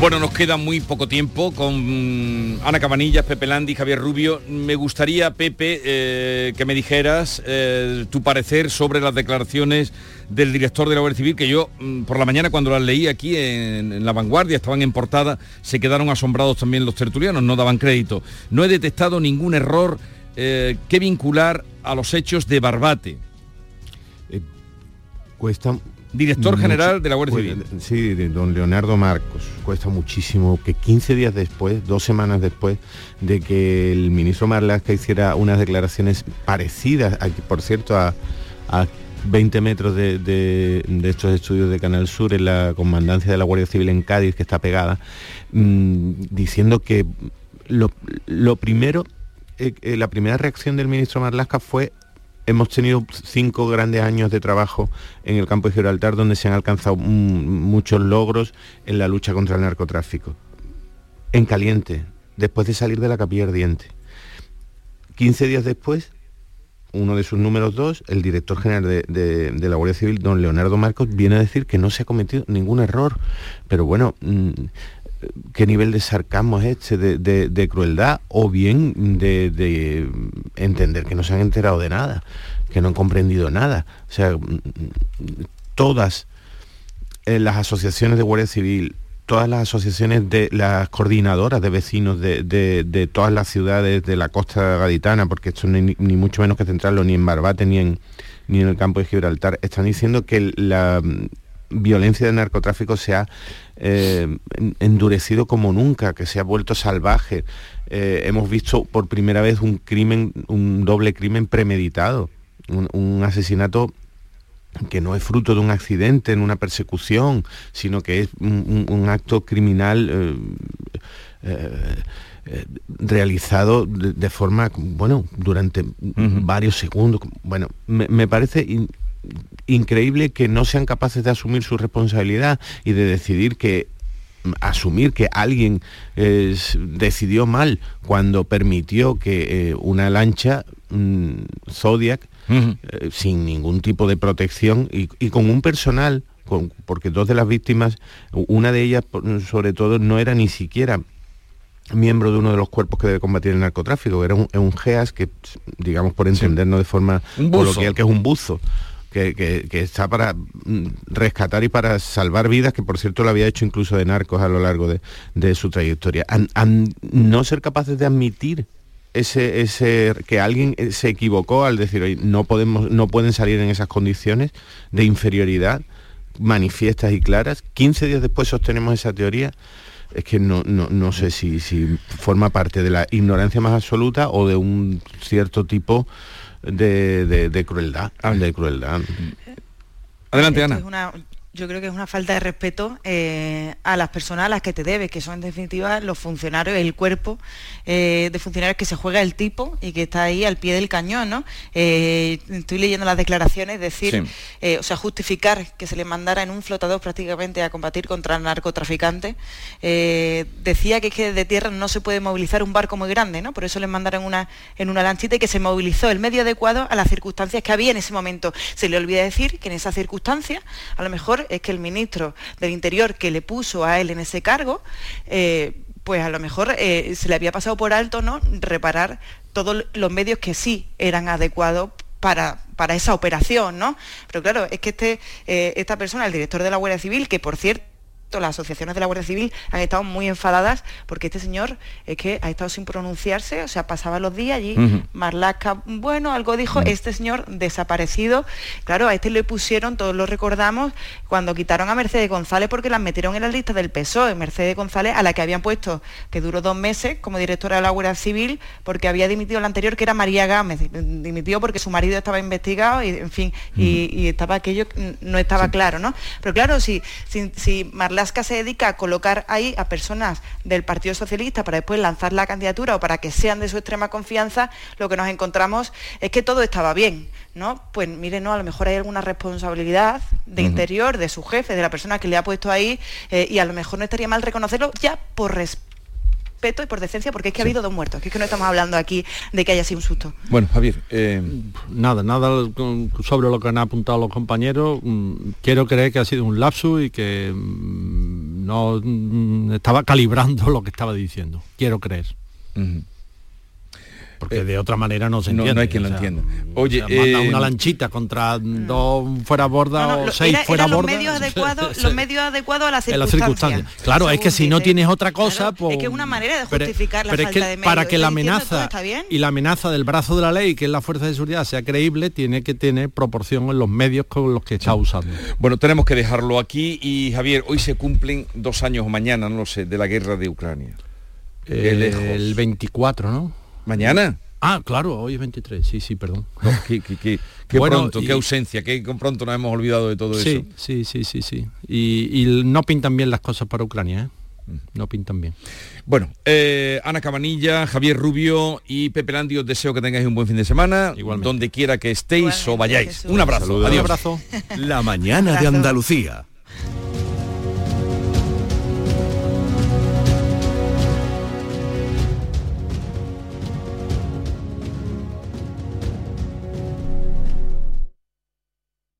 Bueno, nos queda muy poco tiempo con Ana Cabanillas, Pepe Landi, Javier Rubio. Me gustaría, Pepe, eh, que me dijeras eh, tu parecer sobre las declaraciones del director de la Guardia Civil, que yo mm, por la mañana cuando las leí aquí en, La Vanguardia, estaban en portada, se quedaron asombrados también los tertulianos, no daban crédito. No he detectado ningún error eh, que vincular a los hechos de Barbate. cuesta director general de la Guardia Civil. Sí, de don Leonardo Marcos. Cuesta muchísimo que 15 días después, dos semanas después de que el ministro Marlaska hiciera unas declaraciones parecidas, por cierto, a, 20 metros de, estos estudios de Canal Sur en la comandancia de la Guardia Civil en Cádiz, que está pegada, mm, diciendo que lo, primero, eh, eh, la primera reacción del ministro Marlaska fue hemos tenido cinco grandes años de trabajo en el campo de Gibraltar donde se han alcanzado muchos logros en la lucha contra el narcotráfico. En caliente, después de salir de la capilla ardiente. 15 días después, uno de sus números dos, el director general de, la Guardia Civil, don Leonardo Marcos, viene a decir que no se ha cometido ningún error. Pero bueno, mm, qué nivel de sarcasmo es este, de, crueldad, o bien de, entender que no se han enterado de nada, que no han comprendido nada. O sea, todas eh, las asociaciones de Guardia Civil, todas las asociaciones de las coordinadoras de vecinos de, todas las ciudades de la costa gaditana, porque esto ni, ni mucho menos que centrarlo ni en Barbate ni en, ni en el campo de Gibraltar, están diciendo que la violencia de narcotráfico se ha eh, endurecido como nunca, que se ha vuelto salvaje. Eh, hemos visto por primera vez un crimen, un doble crimen premeditado, un, asesinato que no es fruto de un accidente, en una persecución, sino que es un, acto criminal eh, realizado de, forma, bueno, durante varios segundos. Bueno, me, parece increíble que no sean capaces de asumir su responsabilidad y de decidir que asumir que alguien decidió mal cuando permitió que eh, una lancha mm, Zodiac eh, sin ningún tipo de protección y, con un personal porque dos de las víctimas una de ellas sobre todo no era ni siquiera miembro de uno de los cuerpos que debe combatir el narcotráfico era un, un GEAS que digamos por entendernos de forma coloquial que es un buzo que, está para mm, rescatar y para salvar vidas, que por cierto lo había hecho incluso de narcos a lo largo de, su trayectoria. no ser capaces de admitir ese, ese, que alguien eh, se equivocó al decir, hoy no, podemos, no pueden salir en esas condiciones de inferioridad manifiestas y claras. 15 días después sostenemos esa teoría es que no, no, sé si, si, forma parte de la ignorancia más absoluta o de un cierto tipo de, de, crueldad, de crueldad. Adelante, Ana yo creo que es una falta de respeto eh, a las personas a las que te debes, que son en definitiva los funcionarios, el cuerpo eh, de funcionarios que se juega el tipo y que está ahí al pie del cañón, ¿no? Eh, estoy leyendo las declaraciones, decir, o sea, justificar que se le mandara en un flotador prácticamente a combatir contra el narcotraficante. decía que es que de tierra no se puede movilizar un barco muy grande, ¿no? Por eso le mandaron una, en una lanchita y que se movilizó el medio adecuado a las circunstancias que había en ese momento. Se le olvida decir que en esas circunstancias, a lo mejor es que el ministro del Interior que le puso a él en ese cargo, eh, pues a lo mejor eh, se le había pasado por alto no reparar todos los medios que sí eran adecuados para, para, esa operación, ¿no? Pero claro, es que este, eh, esta persona, el director de la Guardia Civil, que por cierto las asociaciones de la Guardia Civil han estado muy enfadadas porque este señor es que ha estado sin pronunciarse, o sea, pasaba los días allí, Marlaska, bueno, algo dijo, este señor desaparecido, claro, a este le pusieron, todos lo recordamos, cuando quitaron a Mercedes González porque la metieron en la lista del PSOE, Mercedes González, a la que habían puesto, que duró dos meses como directora de la Guardia Civil, porque había dimitido la anterior, que era María Gámez, dimitió porque su marido estaba investigado y, en fin, y, estaba aquello, no estaba claro, ¿no? Pero claro, si, si, si Marlaska se dedica a colocar ahí a personas del Partido Socialista para después lanzar la candidatura o para que sean de su extrema confianza, lo que nos encontramos es que todo estaba bien, ¿no? Pues mire, no, a lo mejor hay alguna responsabilidad de interior de su jefe, de la persona que le ha puesto ahí, eh, y a lo mejor no estaría mal reconocerlo ya por respeto y por decencia, porque es que ha habido dos muertos, que es que no estamos hablando aquí de que haya sido un susto. Bueno, Javier. eh, Nada, nada sobre lo que han apuntado los compañeros. Mm, Quiero creer que ha sido un lapsus y que mm, no mm, estaba calibrando lo que estaba diciendo. Quiero creer. Porque de otra manera no se no- no entiende. hay quien lo o sea, entienda. o Oye, sea, manda eh, una lanchita contra dos fuera borda No, no, o seis era- fuera eran los borda. medios adecuados, los medios adecuados a las circunstancias. circunstancias. Claro, es que si no tienes otra cosa, pues... Es que es una manera de pero- justificar la pero es que de medios. para que la amenaza está bien. y la amenaza del brazo de la ley, que es la fuerza de seguridad, sea creíble, tiene que tener proporción en los medios con los que está usando. Bueno, tenemos que dejarlo aquí y Javier, hoy se cumplen dos años o mañana, no lo sé, de la guerra de Ucrania. Eh, el 24, ¿no? ¿Mañana? Ah, claro, hoy es 23, sí, sí, perdón. No, qué, qué- qué- qué Bueno, pronto, y- qué ausencia, qué pronto nos hemos olvidado de todo eso. Sí, sí, sí, sí. Y, y no pintan bien las cosas para Ucrania, ¿eh? Mm. No pintan bien. Bueno, eh, Ana Cabanilla, Javier Rubio y Pepe Landi, os deseo que tengáis un buen fin de semana, donde quiera que estéis o vayáis. Un abrazo. Saludos. Adiós. Un abrazo. La mañana de Andalucía.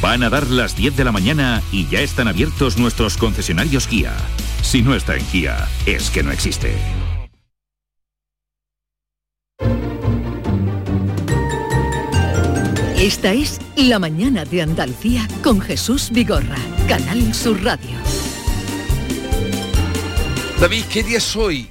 Van a dar las 10 de la mañana y ya están abiertos nuestros concesionarios Kia. Si no está en Kia, es que no existe. Esta es La mañana de Andalucía con Jesús Vigorra, Canal Sur Radio. David, ¿qué día es hoy?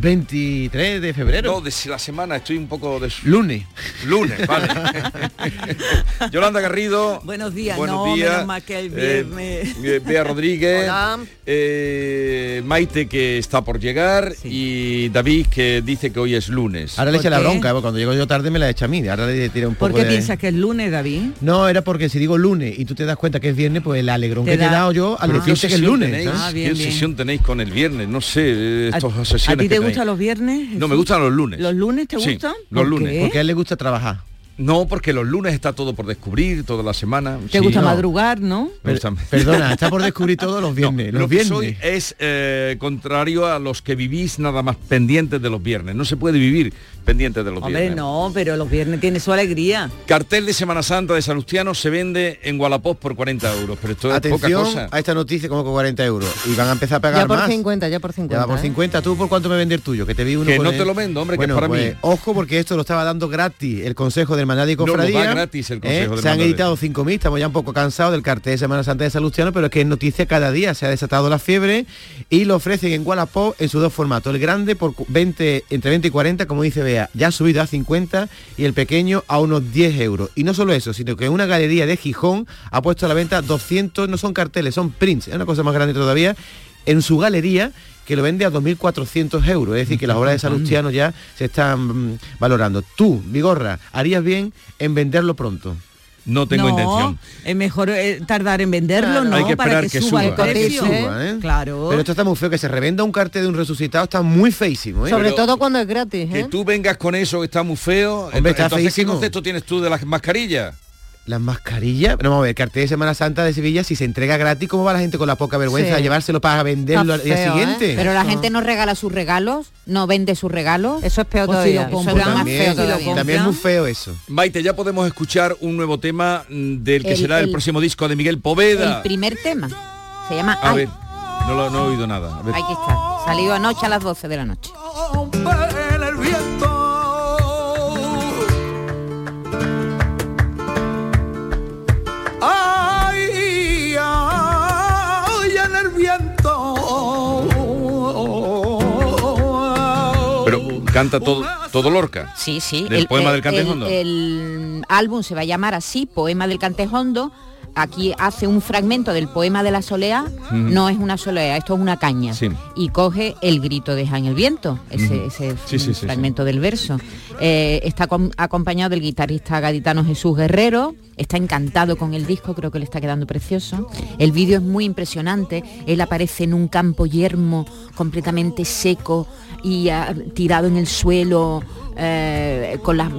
23 de febrero. No, de la semana estoy un poco de... Lunes. Lunes, vale. Yolanda Garrido. Buenos días, Buenos no, días. menos mal que el Eh, viernes. eh, Bea Rodríguez. Hola. eh, Maite que está por llegar y David que dice que hoy es lunes. Ahora le echa ¿Por la qué? bronca, porque cuando llego yo tarde me la echa a mí. Ahora le tira un ¿Por poco qué de... piensas que es lunes, David? No, era porque si digo lunes y tú te das cuenta que es viernes, pues el alegrón Te que te he da- dado yo al ¿qué decirte que es lunes. tenéis? Ah, ¿Qué bien. obsesión tenéis con el viernes? No sé, eh, ¿A- estos ¿A obsesiones ti que te gustan los viernes? No, me gustan los lunes. ¿Los lunes te Sí, gustan? los ¿Por lunes. qué? Porque a él le gusta trabajar. No, porque los lunes está todo por descubrir, toda la semana. ¿Te Sí, gusta no. madrugar, no? Perdona, está por descubrir todos los viernes. Lo los que viernes. soy es eh, contrario a los que vivís nada más pendientes de los viernes. No se puede vivir pendientes de los Hombre, viernes. no, pero los viernes tienen su alegría. Cartel de Semana Santa de Salustiano se vende en Wallapop por 40 euros, pero esto es poca Atención cosa. a esta noticia como con 40 euros. Y van a empezar a pagar Ya por más. 50, ya por 50. Ya por ¿eh? 50. ¿Tú por cuánto me vende el tuyo? Que te vi uno Que no el- te lo vendo, hombre, que es para pues, mí. Ojo, porque esto lo estaba dando gratis el Consejo del Hermandad y No, nos da Cofradía. gratis el Consejo ¿eh? Se han editado 5.000, estamos ya un poco cansados del cartel de Semana Santa de Salustiano, pero es que es noticia cada día. Se ha desatado la fiebre y lo ofrecen en Wallapop en sus dos formatos. El grande por cu- 20, entre 20 y 40, como dice Bea, ya ha subido a 50 y el pequeño a unos 10 euros. Y no solo eso, sino que una galería de Gijón ha puesto a la venta 200, no son carteles, son prints, es una cosa más grande todavía, en su galería que lo vende a 2.400 euros. Es decir, que las obras de Salustiano ya se están mm, valorando. Tú, Vigorra, harías bien en venderlo pronto. No tengo intención. Es mejor eh, tardar en venderlo, ¿no? Hay que para esperar que, que suba el. Que suba, ¿eh? Claro. Pero esto está muy feo, que se revenda un cartel de un resucitado está muy feísimo, ¿eh? Sobre Pero- todo cuando es gratis, Que ¿eh? tú vengas con eso que está muy feo. Hombre, está entonces, ¿qué feísimo. concepto tienes tú de las mascarillas? Las mascarillas, pero vamos a ver, el cartel de Semana Santa de Sevilla, si se entrega gratis, ¿cómo va la gente con la poca vergüenza Sí. a llevárselo para venderlo al día ¿eh? siguiente? Pero la gente no regala sus regalos, no vende sus regalos. Eso es peor Pues si todavía. lo Eso es más también, feo todavía. también es muy feo eso. Maite, ya podemos escuchar un nuevo tema mm, del que El- será el, el- próximo disco de Miguel Poveda. El primer tema se llama A Ay. ver, no, lo, no he oído nada. A ver. Aquí está. Salió anoche a las 12 de la noche. Canta todo, todo Lorca. Sí, sí. Del poema del Cantejondo. El, el álbum se va a llamar así, Poema del Cantejondo. Aquí hace un fragmento del poema de la solea. No es una solea, esto es una caña. Sí. Y coge el grito de en el viento, ese, Ujú. ese Sí, sí, sí, fragmento del verso. Eh, está com- acompañado del guitarrista gaditano Jesús Guerrero. Está encantado con el disco, creo que le está quedando precioso. El vídeo es muy impresionante. Él aparece en un campo yermo, completamente seco y ah, tirado en el suelo, eh, con las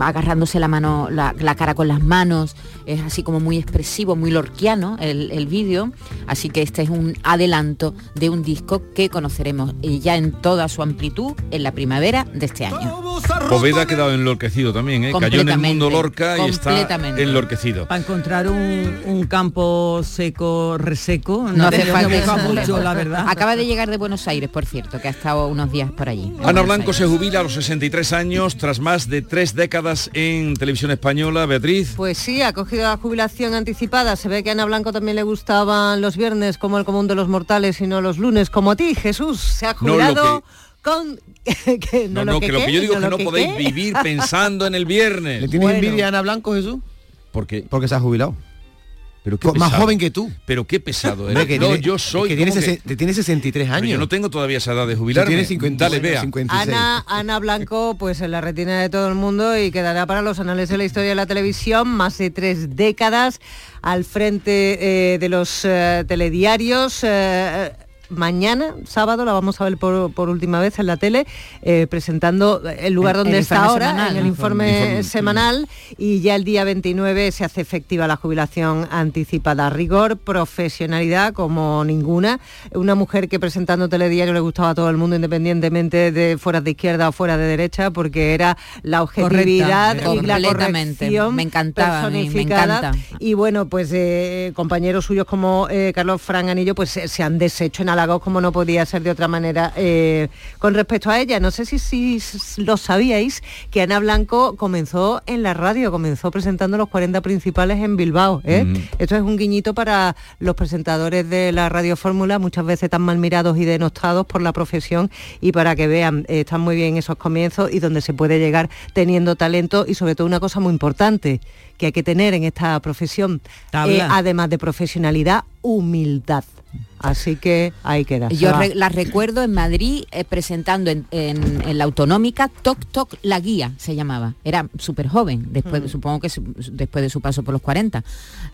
agarrándose la mano, la, la cara con las manos. Es así como muy expresivo, muy lorquiano el, el vídeo. Así que este es un adelanto de un disco que conoceremos ya en toda su amplitud en la primavera de este año. Poveda ha quedado enloquecido también, ¿eh? Cayó en el mundo Lorca y está enloquecido. Para encontrar un, un campo seco, reseco, no, No hace falta mucho, la verdad. Acaba de llegar de Buenos Aires, por cierto, que ha estado unos días por allí. Ana Blanco se jubila a los 63 años tras más de tres décadas en televisión española. Beatriz. Pues sí, ha cogido la jubilación anticipada. Se ve que a Ana Blanco también le gustaban los viernes como el común de los mortales y no los lunes como a ti, Jesús. Se ha No, lo jubilado con... que No, no, que, lo que yo digo es que no que podéis qué. vivir pensando en el viernes. ¿Le tienes envidia a Ana Blanco, Jesús? Porque, Porque se ha jubilado. Pero qué Co- más joven que tú. Pero qué pesado Hombre, eres. que No, tiene- yo soy que tiene, como que- sesen- te tiene 63 Pero años. yo no tengo todavía esa edad de jubilarme. tiene 50, Dale, vea. 56. Ana, Ana Blanco, pues en la retina de todo el mundo y quedará para los anales de la historia de la televisión, más de tres décadas al frente eh, de los eh, telediarios. eh, mañana, sábado, la vamos a ver por, por última vez en la tele, eh, presentando el lugar El- donde el está ahora, semanal, en el informe, semanal, y ya el día 29 se hace efectiva la jubilación anticipada. Rigor, profesionalidad como ninguna. Una mujer que presentando telediario le gustaba a todo el mundo, independientemente de fuera de izquierda o fuera de derecha, porque era la objetividad Correcta, y la corrección Me encantaba mí, me encanta. Y bueno, pues eh, compañeros suyos como eh, Carlos Franganillo, pues se, se han deshecho en como no podía ser de otra manera. eh, con respecto a ella, no sé si, lo sabíais, que Ana Blanco comenzó en la radio, comenzó presentando los 40 principales en Bilbao. ¿eh? Mm. Esto es un guiñito para los presentadores de la radio fórmula, muchas veces tan mal mirados y denostados por la profesión, y para que vean, eh, están muy bien esos comienzos y donde se puede llegar teniendo talento y sobre todo una cosa muy importante que hay que tener en esta profesión, eh, además de profesionalidad, humildad. Así que ahí queda. Yo re- la recuerdo en Madrid eh, presentando en, en- en la autonómica Toc Toc La Guía, se llamaba. Era súper joven, después, de- supongo que su- después de su paso por los 40,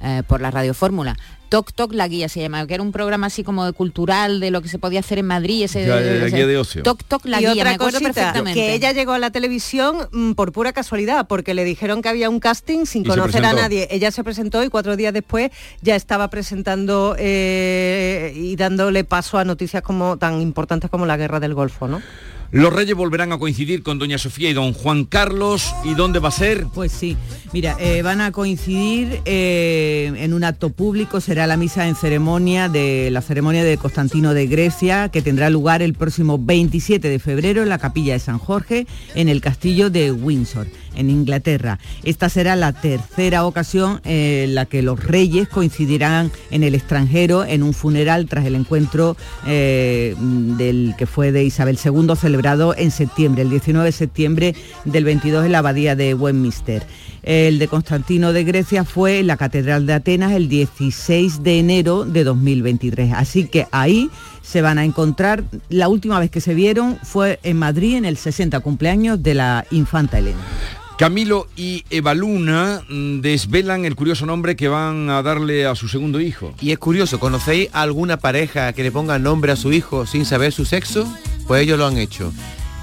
eh, por la Radio Fórmula. Toc Toc La Guía se llamaba, que era un programa así como de cultural de lo que se podía hacer en Madrid. Ese, Ya, ese- guía de ocio. Toc Toc La y Guía, otra me acuerdo cosita, perfectamente. que ella llegó a la televisión mm, por pura casualidad, porque le dijeron que había un casting sin Y conocer a nadie. Ella se presentó y cuatro días después ya estaba presentando eh, y dándole paso a noticias como tan importantes como la guerra del Golfo, ¿no? Los reyes volverán a coincidir con doña Sofía y don Juan Carlos. ¿Y dónde va a ser? Pues sí, mira, eh, van a coincidir eh, en un acto público, será la misa en ceremonia de la ceremonia de Constantino de Grecia, que tendrá lugar el próximo 27 de febrero en la capilla de San Jorge, en el castillo de Windsor, en Inglaterra. Esta será la tercera ocasión en la que los reyes coincidirán en el extranjero en un funeral tras el encuentro eh, del que fue de Isabel II celebrado en septiembre, el 19 de septiembre del 22 en la abadía de Westminster. El de Constantino de Grecia fue en la Catedral de Atenas el 16 de enero de 2023. Así que ahí se van a encontrar, la última vez que se vieron fue en Madrid en el 60 cumpleaños de la infanta Elena. Camilo y Evaluna mm, desvelan el curioso nombre que van a darle a su segundo hijo. Y es curioso, ¿conocéis alguna pareja que le ponga nombre a su hijo sin saber su sexo? Pues ellos lo han hecho.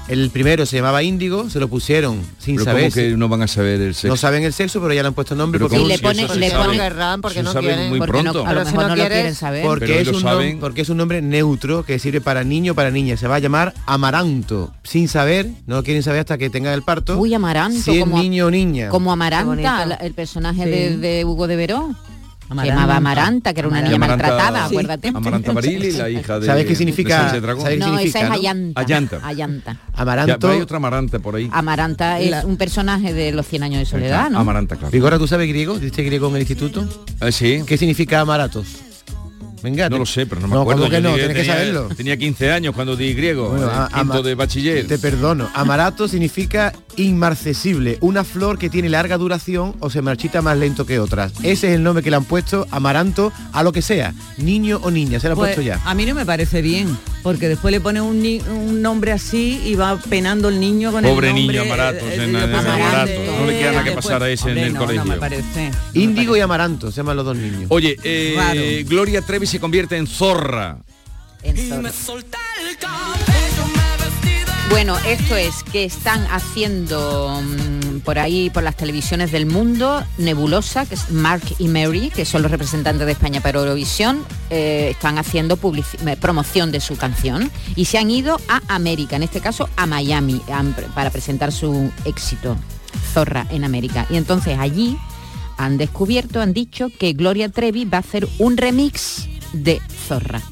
El primero se llamaba Índigo, se lo pusieron sin Pero saber. ¿cómo que no van a saber el sexo? No saben el sexo, pero ya le han puesto nombre Pero porque ¿cómo un- si eso se sabe? querrán, porque no quieren. muy Porque pronto. no- a lo mejor no quieren saber. Porque es, un nom- saben. porque es un nombre neutro que sirve para niño o para niña. Se va a llamar Amaranto. Sin saber, no lo quieren saber hasta que tengan el parto. Uy, Amaranto, Si es como- niño o niña. Como Amaranta, el personaje Sí. de, de Hugo de Verón. Se Amaranta. llamaba Amaranta, que era una niña Amaranta- maltratada, Sí. acuérdate. Amaranta Barili, la hija de ¿Sabes qué significa- sabes qué No, significa, esa es no? Ayanta. Ayanta. Ayanta. Amaranto. Ya, hay otra Amaranta por ahí. Amaranta es La- un personaje de los 100 años de soledad, ¿no? Amaranta, claro. Vigora, ¿tú sabes griego? ¿Diste griego en el instituto? sí. ¿Qué significa amaratos? Venga, No te- lo sé, pero no me No, acuerdo. ¿cómo que Yo no? llegué- Tienes que tenía- saberlo. Tenía 15 años cuando di griego, Bueno, en a- quinto ama- de bachiller. Te perdono. Amarato significa inmarcesible, una flor que tiene larga duración o se marchita más lento que otras. Ese es el nombre que le han puesto amaranto a lo que sea, niño o niña, se lo han Pues, puesto ya. A mí no me parece bien, porque después le pone un, ni- un nombre así y va penando el niño con Pobre el nombre. niño Amaratos, eh, en- eh, en Amarato. eh, No le queda nada que pasar a ese en el no, colegio. No me parece. Índigo y amaranto, se llaman los dos niños. Oye, eh. Gloria Trevi se convierte en zorra. Bueno, esto es que están haciendo mm, por ahí, por las televisiones del mundo, Nebulosa, que es Mark y Mary, que son los representantes de España para Eurovisión, eh, están haciendo eh, promoción de su canción y se han ido a América, en este caso a Miami, para presentar su éxito, Zorra en América. Y entonces allí han descubierto, han dicho que Gloria Trevi va a hacer un remix de Zorra.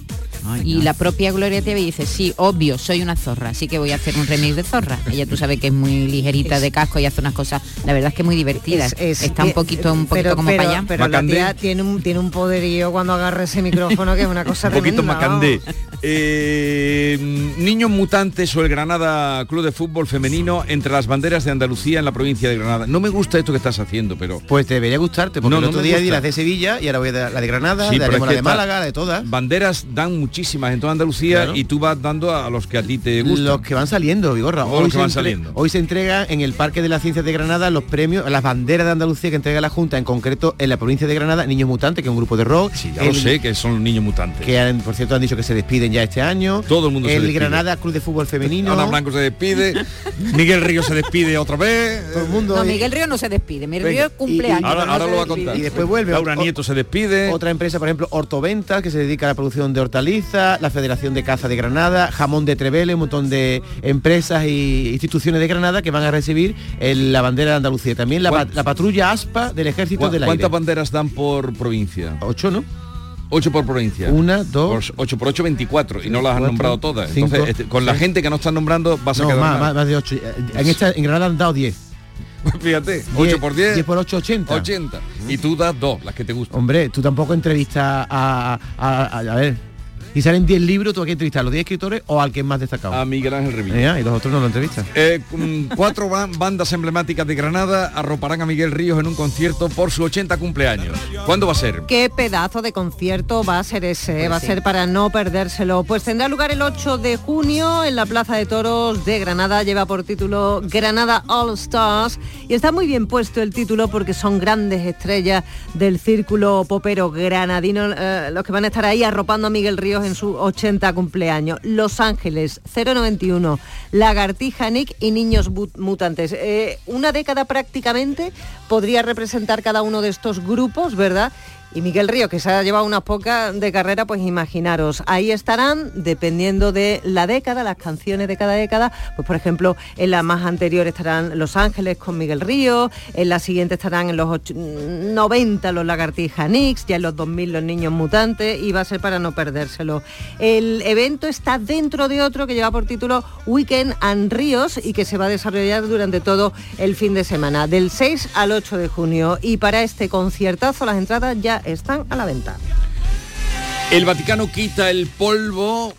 y la propia Gloria Trevi dice, sí, obvio, soy una zorra, así que voy a hacer un remix de zorra. Ella tú sabes que es muy ligerita de casco y hace unas cosas, la verdad es que es muy divertida. Es- es- Está un eh, poquito, un poquito pero, como pero- para allá. Pero la tía tiene un, tiene un poderío cuando agarra ese micrófono que es una cosa Un poquito tremenda, macandé. Eh, niños mutantes o el Granada Club de Fútbol Femenino entre las banderas de Andalucía en la provincia de Granada. No me gusta esto que estás haciendo, pero... Pues debería gustarte, porque No, el otro día di las de Sevilla y ahora voy a dar la de Granada, Sí, es la de Málaga, la de todas. Banderas dan muchísimas en toda Andalucía Claro. y tú vas dando a los que a ti te gustan. Los que van saliendo, Vigorra. Todos los que van saliendo. Hoy se entrega en el Parque de las Ciencias de Granada los premios, las banderas de Andalucía que entrega la Junta, en concreto en la provincia de Granada, Niños Mutantes, que es un grupo de rock. Sí, ya lo sé, que son los niños mutantes. Que por cierto han dicho que se despiden ya este año. Todo el mundo se El despide. Granada Club de Fútbol Femenino. Ana Blanco se despide, Miguel Río se despide otra vez. Todo el mundo. No, Miguel Río no se despide, Miguel Venga, Río cumple años. Ahora, pero no ahora se lo va a contar. Y después vuelve. Laura Nieto se despide. Otra empresa, por ejemplo, Hortoventas, que se dedica a la producción de hortalizas, la Federación de Caza de Granada, Jamón de Trevele, un montón de empresas e instituciones de Granada que van a recibir el- la bandera de Andalucía. También la, pa- ¿Cuán- la patrulla ASPA del Ejército ¿Cu- del Aire. ¿Cuántas banderas dan por provincia? Ocho, ¿no? Ocho por provincia. Una, dos. Por 8 por 8, 24. Y no las han nombrado todas. cinco, Entonces, este, con la seis. gente que no están nombrando vas a No, quedar más, más, más de ocho. En, esta, en Granada han dado 10. Fíjate, 8 por 10. 10 por 8, 80. 80. Y tú das dos, las que te gustan. Hombre, tú tampoco entrevistas a, a, a- a ver. Y salen 10 libros, tú aquí entrevistas a los 10 escritores o al que es más destacado. A Miguel Ángel Revilla. Y los otros no lo entrevistas. Eh, mm, cuatro ban- bandas emblemáticas de Granada arroparán a Miguel Ríos en un concierto por su 80 cumpleaños. ¿Cuándo va a ser? Qué pedazo de concierto va a ser ese, Pues va a sí. ser para no perdérselo. Pues tendrá lugar el 8 de junio en la Plaza de Toros de Granada, lleva por título Granada All Stars y está muy bien puesto el título porque son grandes estrellas del círculo popero granadino eh, los que van a estar ahí arropando a Miguel Ríos en su 80 cumpleaños. Los Ángeles 091, Lagartija Nick y Niños Mutantes. Eh, una década prácticamente podría representar cada uno de estos grupos, ¿verdad? Y Miguel Río, que se ha llevado unas pocas de carrera, pues imaginaros, ahí estarán, dependiendo de la década, las canciones de cada década, pues por ejemplo, en la más anterior estarán Los Ángeles con Miguel Río, en la siguiente estarán en los och- 90 los Lagartija Nix, ya en los 2000 los Niños Mutantes, y va a ser para no perdérselo. El evento está dentro de otro que lleva por título Weekend and Ríos y que se va a desarrollar durante todo el fin de semana, del 6 al 8 de junio. Y para este conciertazo las entradas ya están a la venta. El Vaticano quita el polvo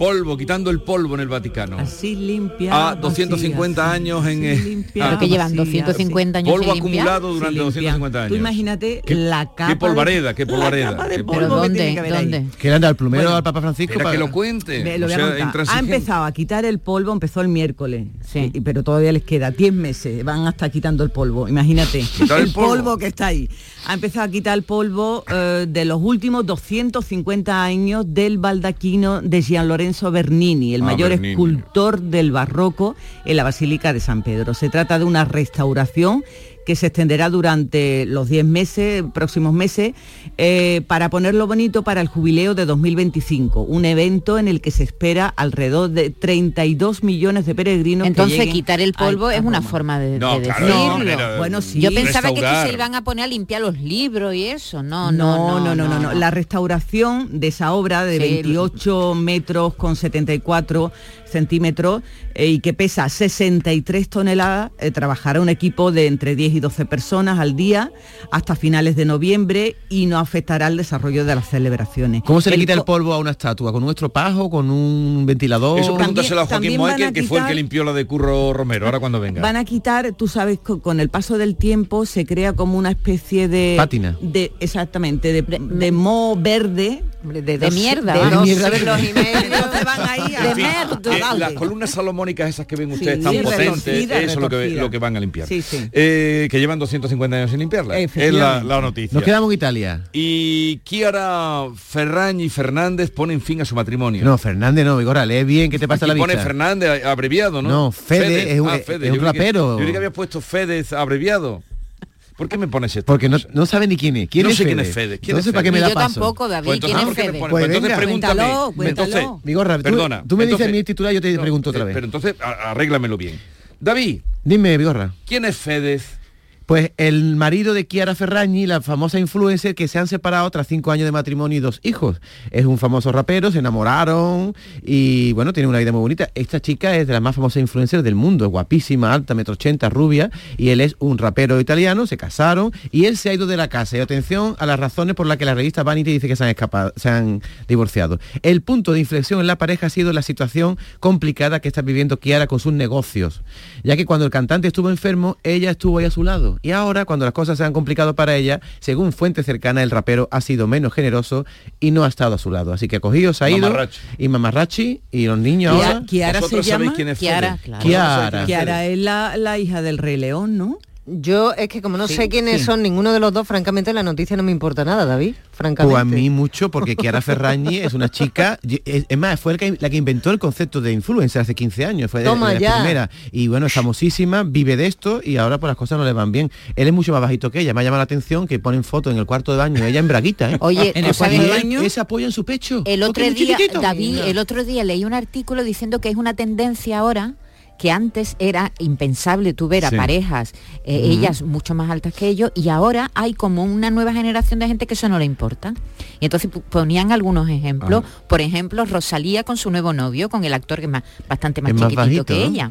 polvo, quitando el polvo en el Vaticano. Así limpia. A 250 años en... eh, Pero que llevan 250 años Polvo acumulado durante Sí, limpia. 250 años. Tú imagínate Qué- la capa Qué polvareda, qué la polvareda. capa de Qué- polvo ¿Pero que dónde? tiene que. ¿Dónde? Que le anda al plumero Bueno, al Papa Francisco para- que lo cuente. Ve, lo o voy a sea, contar. Ha empezado a quitar el polvo, empezó el miércoles, sí. y- pero todavía les queda 10 meses, van hasta quitando el polvo, imagínate, el polvo. que está ahí. Ha empezado a quitar el polvo eh, de los últimos 250 años del baldaquino de Gian Lorenzo Bernini, el Ah, mayor Bernini. escultor del barroco en la Basílica de San Pedro. Se trata de una restauración que se extenderá durante los 10 meses, próximos meses, eh, para ponerlo bonito para el jubileo de 2025, un evento en el que se espera alrededor de 32 millones de peregrinos. Entonces quitar el polvo a- a es una forma de, No, de claro, decirlo. no, Bueno, sí. Yo pensaba que, es que Restaurar. se iban a poner a limpiar los libros y eso. No, No, no, no, no, no, no. La restauración de esa obra de Sí, 28 metros con 74 centímetros eh, y que pesa 63 toneladas, eh, trabajará un equipo de entre 10 y 12 personas al día hasta finales de noviembre y no afectará el desarrollo de las celebraciones. ¿Cómo se le El quita el polvo a una estatua? ¿Con un estropajo? ¿Con un ventilador? Eso pregúntaselo a Joaquín a que fue el que limpió la de Curro Romero, ahora cuando venga. Van a quitar, tú sabes, co- con el paso del tiempo se crea como una especie de... Pátina. De, exactamente, de, de moho verde. De, mierda. de mierda van ahí a... De merda, eh, las columnas salomónicas esas que ven ustedes Sí, tan potentes, eso es lo que, lo que van a limpiar. Sí, sí. Eh, que llevan 250 años sin limpiarla. Es la, la noticia. Nos quedamos en Italia. Y Kiara Ferragni Fernández ponen fin a su matrimonio. No, Fernández no, Vigora, lee bien, ¿qué te pasa Aquí la pone vista? Fernández abreviado, ¿no? Ah, No, Fede es un- es un Yo creí que- rapero. yo creí que había puesto Fedez abreviado. ¿Por qué me pones esto? Porque no, no sabe ni quién es. ¿Quién No es sé Fede? quién es Fede. ¿Quién no es sé para qué me da yo paso. tampoco, David. Pues entonces, ¿Quién ¿por es Fede? Pues Pues entonces venga. pregúntame. Cuéntalo, cuéntalo. Entonces, Vigorra, tú- perdona. tú me dices entonces- mi titular, yo te No, pregunto otra eh, vez. Pero entonces, arréglamelo bien. David, Dime, Vigorra. ¿quién es Fedez? Pues el marido de Chiara Ferragni, la famosa influencer que se han separado tras cinco años de matrimonio y dos hijos. Es un famoso rapero, se enamoraron y bueno, tiene una vida muy bonita. Esta chica es de las más famosas influencers del mundo, es guapísima, alta, metro ochenta, rubia, y él es un rapero italiano, se casaron y él se ha ido de la casa. Y atención a las razones por las que la revista Vanity dice que se han escapado, se han divorciado. El punto de inflexión en la pareja ha sido la situación complicada que está viviendo Chiara con sus negocios, ya que cuando el cantante estuvo enfermo, ella estuvo ahí a su lado. Y ahora, cuando las cosas se han complicado para ella, según fuente cercana, el rapero ha sido menos generoso y no ha estado a su lado. Así que ha cogido, se ha ido, Mamarrachi. y Mamarrachi, y los niños ahora... Kiara se ¿Vosotros sabéis llama... quién es Kiara, claro. Kiara. Kiara es la, la hija del Rey León, ¿no? Yo es que como no Sí, sé quiénes sí. son ninguno de los dos, francamente la noticia no me importa nada, David. Francamente. Pues a mí mucho, porque Chiara Ferragni es una chica, es es más, fue el que- la que inventó el concepto de influencer hace 15 años, fue de- Toma de, la primera. Y bueno, es famosísima, vive de esto y ahora pues las cosas no le van bien. Él es mucho más bajito que ella, me ha llamado la atención que ponen fotos en el cuarto de baño, ella en braguita, ¿eh? Oye, En ¿tú el cuarto de baño. él se apoya en su pecho. El otro día. David, el otro día leí un artículo diciendo que es una tendencia ahora que antes era impensable tú ver a Sí. parejas, eh, ellas mucho más altas que ellos, y ahora hay como una nueva generación de gente que eso no le importa. Y entonces ponían algunos ejemplos, Ah. por ejemplo, Rosalía con su nuevo novio, con el actor que es más, bastante más Es más chiquitito bajito, que ¿no? ella.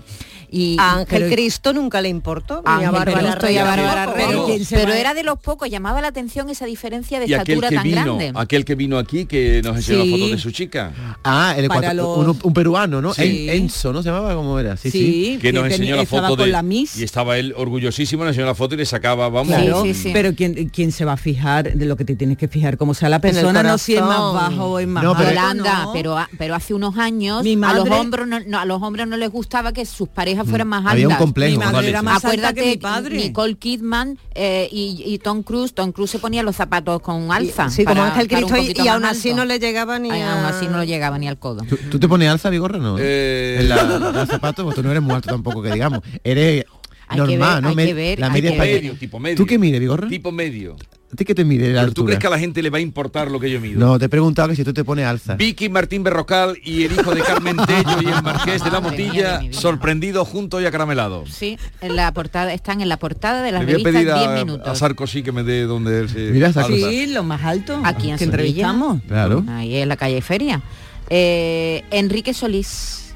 Y, A Ángel pero- Cristo nunca le importó. ni a Ángel Bárbara Cristo y Rey a Bárbara tampoco, Rey. vamos. ¿quién se pero era de los pocos, llamaba la atención esa diferencia de Y aquel estatura que tan vino, grande. aquel que vino aquí que nos enseñó Sí. la foto de su chica. Ah, el Para ecuator- los- uno- un peruano, ¿no? Sí. Enzo, ¿no se llamaba como era? Sí, sí. Sí, Que nos enseñó la foto de la Miss. y estaba él orgullosísimo, le enseñó la foto y le sacaba, vamos. Claro, Sí, sí, sí. pero ¿quién, quién se va a fijar de lo que te tienes que fijar? Como sea la persona, no si es más bajo o es más No, pero- alto, Holanda, ¿no? pero, hace unos años Mi a los madre- hombres no, no, a los hombres no les gustaba que sus parejas fueran más altas. Había un complejo. Mi madre era más alta Acuérdate, que mi padre. Nicole Kidman eh, y, y Tom Cruise, Tom Cruise se ponía los zapatos con alza. Sí, como para- Ángel para un Cristo y- aún así alto. no le llegaba ni Ay, a... aún así no lo llegaba ni al codo. ¿Tú, tú te pones alza, Vigorra, no? Eh, En la, zapatos, pues tú no eres muy alto tampoco, que digamos. Eres Hay que normal, ver, ¿no? hay Me- que ver, la hay media que española. ver. medio, tipo medio. ¿Tú qué mides, Vigorra? Tipo medio. ¿A ti qué te mide la Pero tú altura? crees que a la gente le va a importar lo que yo mido. No, te he preguntado que si tú te pones alza. Vicky Martín Berrocal y el hijo de Carmen Tello y el marqués de la Motilla sorprendidos juntos y acaramelados. Sí, en la portada, están en la portada de las Le voy a revistas pedir 10 a, minutos. a Sarkozy que me dé donde él se... Mira, Sarkozy. alza. Sí, lo más alto. Aquí en que Sevilla. entrevistamos. Claro. Ahí en la calle Feria. Eh, Enrique Solís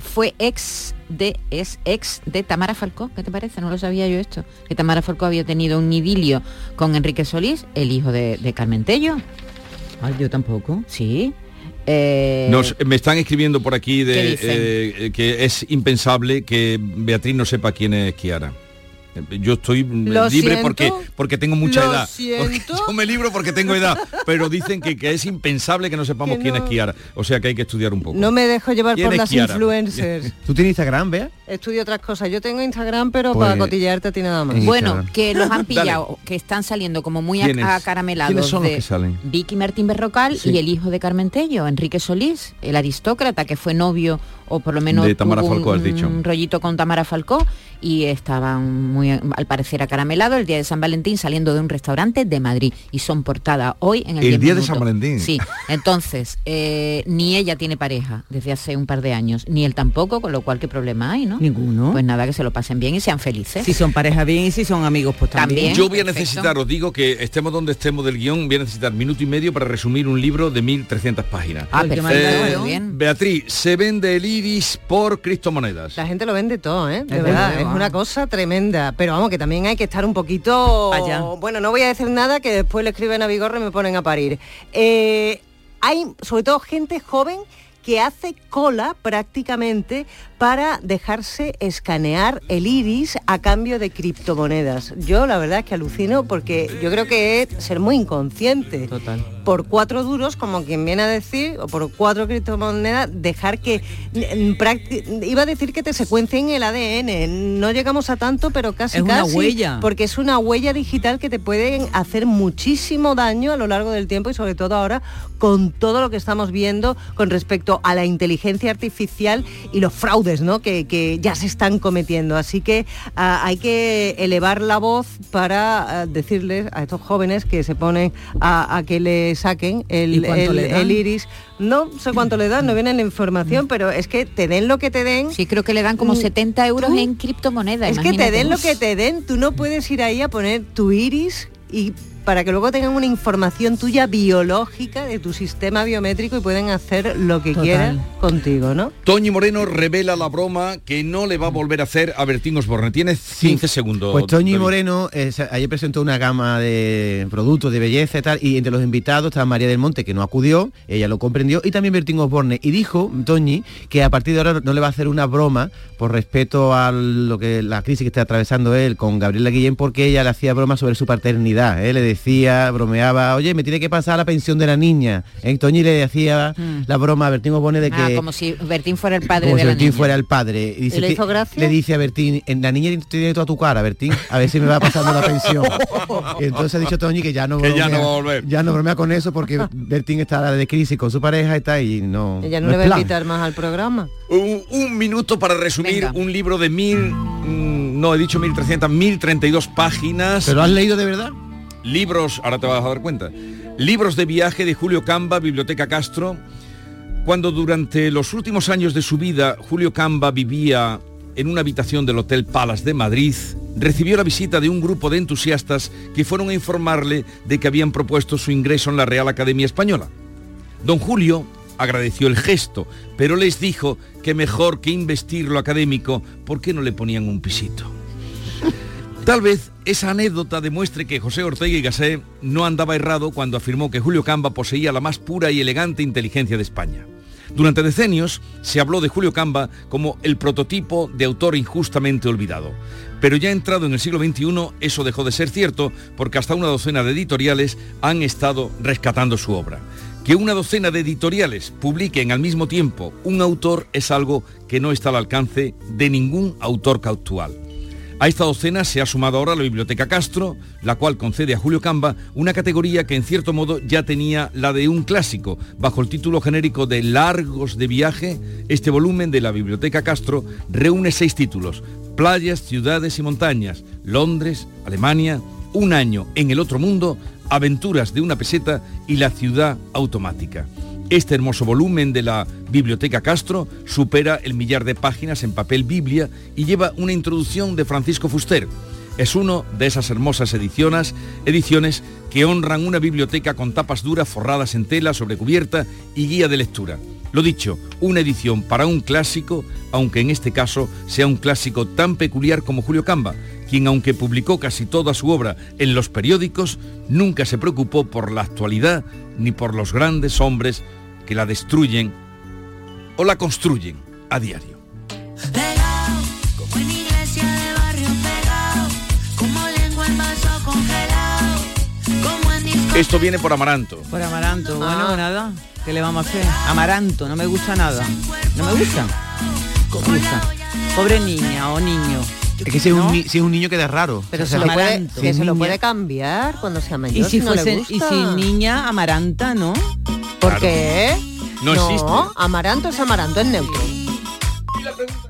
fue ex de es ex de Tamara Falcó. ¿Qué te parece? No lo sabía yo esto. Que Tamara Falcó había tenido un idilio con Enrique Solís, el hijo de, de Carmen Tello. Ay, yo tampoco. Sí. Eh, Nos- me están escribiendo por aquí ¿Qué de, eh, que es impensable que Beatriz no sepa quién es Kiara. Yo estoy Lo libre siento. porque porque tengo mucha edad. Yo me libro porque tengo edad, pero dicen que, que es impensable que no sepamos Que quién es Kiara. O sea que hay que estudiar un poco. No me dejo llevar ¿Quién por las Kiara? influencers. ¿Tú tienes Instagram, Bea? Estudio otras cosas. Yo tengo Instagram, pero Pues- para cotillearte a ti nada más. Bueno, que los han pillado, que están saliendo como muy acaramelados. ¿Quiénes son los de que salen? Vicky Martín Berrocal Sí. y el hijo de Carmen Tello, Enrique Solís, el aristócrata que fue novio o por lo menos De Tamara tuvo un, Falcó, has dicho. un rollito con Tamara Falcó y estaban muy al parecer acaramelados el día de San Valentín saliendo de un restaurante de Madrid y son portada hoy en el, El 10 día de. San Valentín. Sí, entonces eh, ni ella tiene pareja desde hace un par de años, ni él tampoco, con lo cual qué problema hay, ¿no? Ninguno. Pues nada, que se lo pasen bien y sean felices. Si son pareja bien y si son amigos, pues también. Yo voy a necesitar, os digo que estemos donde estemos del guion, voy a necesitar minuto y medio para resumir un libro de 1300 páginas. Ah, Pues perfecto, muy bien. Beatriz, se vende el iris por criptomonedas. La gente lo vende todo, ¿eh? De Es verdad, verdad. es una cosa tremenda. Pero vamos, que también hay que estar un poquito... Allá. Bueno, no voy a decir nada que después le escriben a Vigorra y me ponen a parir. Eh, hay sobre todo gente joven que hace cola prácticamente para dejarse escanear el iris a cambio de criptomonedas. Yo la verdad es que alucino porque yo creo que es ser muy inconsciente. Total. Por cuatro duros, como quien viene a decir, o por cuatro criptomonedas, dejar que iba a decir que te secuencien el ADN. No llegamos a tanto, pero casi Es una casi, huella. porque es una huella digital que te pueden hacer muchísimo daño a lo largo del tiempo y sobre todo ahora con todo lo que estamos viendo con respecto a la inteligencia artificial y los fraudes ¿no? que, que ya se están cometiendo. Así que ah, hay que elevar la voz para ah, decirles a estos jóvenes que se ponen a, a que le saquen ¿Y el, el- iris. No sé cuánto le dan, no viene en la información, pero es que te den lo que te den. Sí, creo que le dan como Mm, 70 euros tú- en criptomonedas. Es que te den lo que te den, tú no puedes ir ahí a poner tu iris y para que luego tengan una información tuya biológica de tu sistema biométrico y pueden hacer lo que Total. quieran contigo, ¿no? Toñi Moreno revela la broma que no le va a volver a hacer a Bertín Osborne. Tienes 15 segundos. Pues Toñi David. Moreno eh, ayer presentó una gama de productos de belleza y tal, y entre los invitados estaba María del Monte, que no acudió, ella lo comprendió, y también Bertín Osborne. Y dijo, Toñi, que a partir de ahora no le va a hacer una broma por respeto a lo que la crisis que está atravesando él con Gabriela Guillén, porque ella le hacía broma sobre su paternidad. ¿eh? Le decía, bromeaba, oye, me tiene que pasar la pensión de la niña. ¿eh? Toñi le decía la broma a Bertín Osborne de que... Ah, como si Bertín fuera el padre Como de si la Bertín niña. fuera el padre. Y le que- hizo gracia? Le dice a Bertín, en la niña tiene toda tu cara, Bertín, a ver si me va pasando la pensión. Y entonces ha dicho Toñi que ya no Que ya bromea- no va a volver. Ya no bromea con eso porque Bertín está de crisis con su pareja y tal y no. Ella no, no le va a plan. invitar más al programa. Un, un minuto para resumir Venga. un libro de mil, mm, no he dicho 1300, 1032 páginas. ¿Pero has leído de verdad? Libros, ahora te vas a dar cuenta, libros de viaje de Julio Camba, Biblioteca Castro, cuando durante los últimos años de su vida Julio Camba vivía en una habitación del Hotel Palace de Madrid, recibió la visita de un grupo de entusiastas que fueron a informarle de que habían propuesto su ingreso en la Real Academia Española. Don Julio agradeció el gesto, pero les dijo que mejor que investir lo académico, ¿por qué no le ponían un pisito? Tal vez esa anécdota demuestre que José Ortega y Gasset no andaba errado cuando afirmó que Julio Camba poseía la más pura y elegante inteligencia de España. Durante decenios se habló de Julio Camba como el prototipo de autor injustamente olvidado. Pero ya entrado en el siglo XXI eso dejó de ser cierto porque hasta una docena de editoriales han estado rescatando su obra. Que una docena de editoriales publiquen al mismo tiempo un autor es algo que no está al alcance de ningún autor actual. A esta docena se ha sumado ahora la Biblioteca Castro, la cual concede a Julio Camba una categoría que en cierto modo ya tenía la de un clásico. Bajo el título genérico de Largos de viaje, este volumen de la Biblioteca Castro reúne seis títulos. Playas, ciudades y montañas, Londres, Alemania, Un año en el otro mundo, Aventuras de una peseta y La ciudad automática. Este hermoso volumen de la Biblioteca Castro supera el millar de páginas en papel Biblia y lleva una introducción de Francisco Fuster. Es uno de esas hermosas ediciones, ediciones que honran una biblioteca con tapas duras forradas en tela sobre cubierta y guía de lectura. Lo dicho, una edición para un clásico, aunque en este caso sea un clásico tan peculiar como Julio Camba, quien aunque publicó casi toda su obra en los periódicos, nunca se preocupó por la actualidad ni por los grandes hombres que la destruyen o la construyen a diario. Esto viene por Amaranto. Por Amaranto, Ah. bueno, nada. ¿Qué le vamos a hacer? Amaranto, no me gusta nada. No me gusta. No me gusta. Pobre niña o niño. Es que si es, ¿No? un, ni- si es un niño queda raro. Pero O se lo, puede, Amaranto. que se lo Niña. puede cambiar cuando sea mayor. Y si, no le fuese, gusta. y si niña, amaranta, ¿no? ¿Por Claro. qué? No existe. Amaranto es amaranto, es neutro. Y la pregunta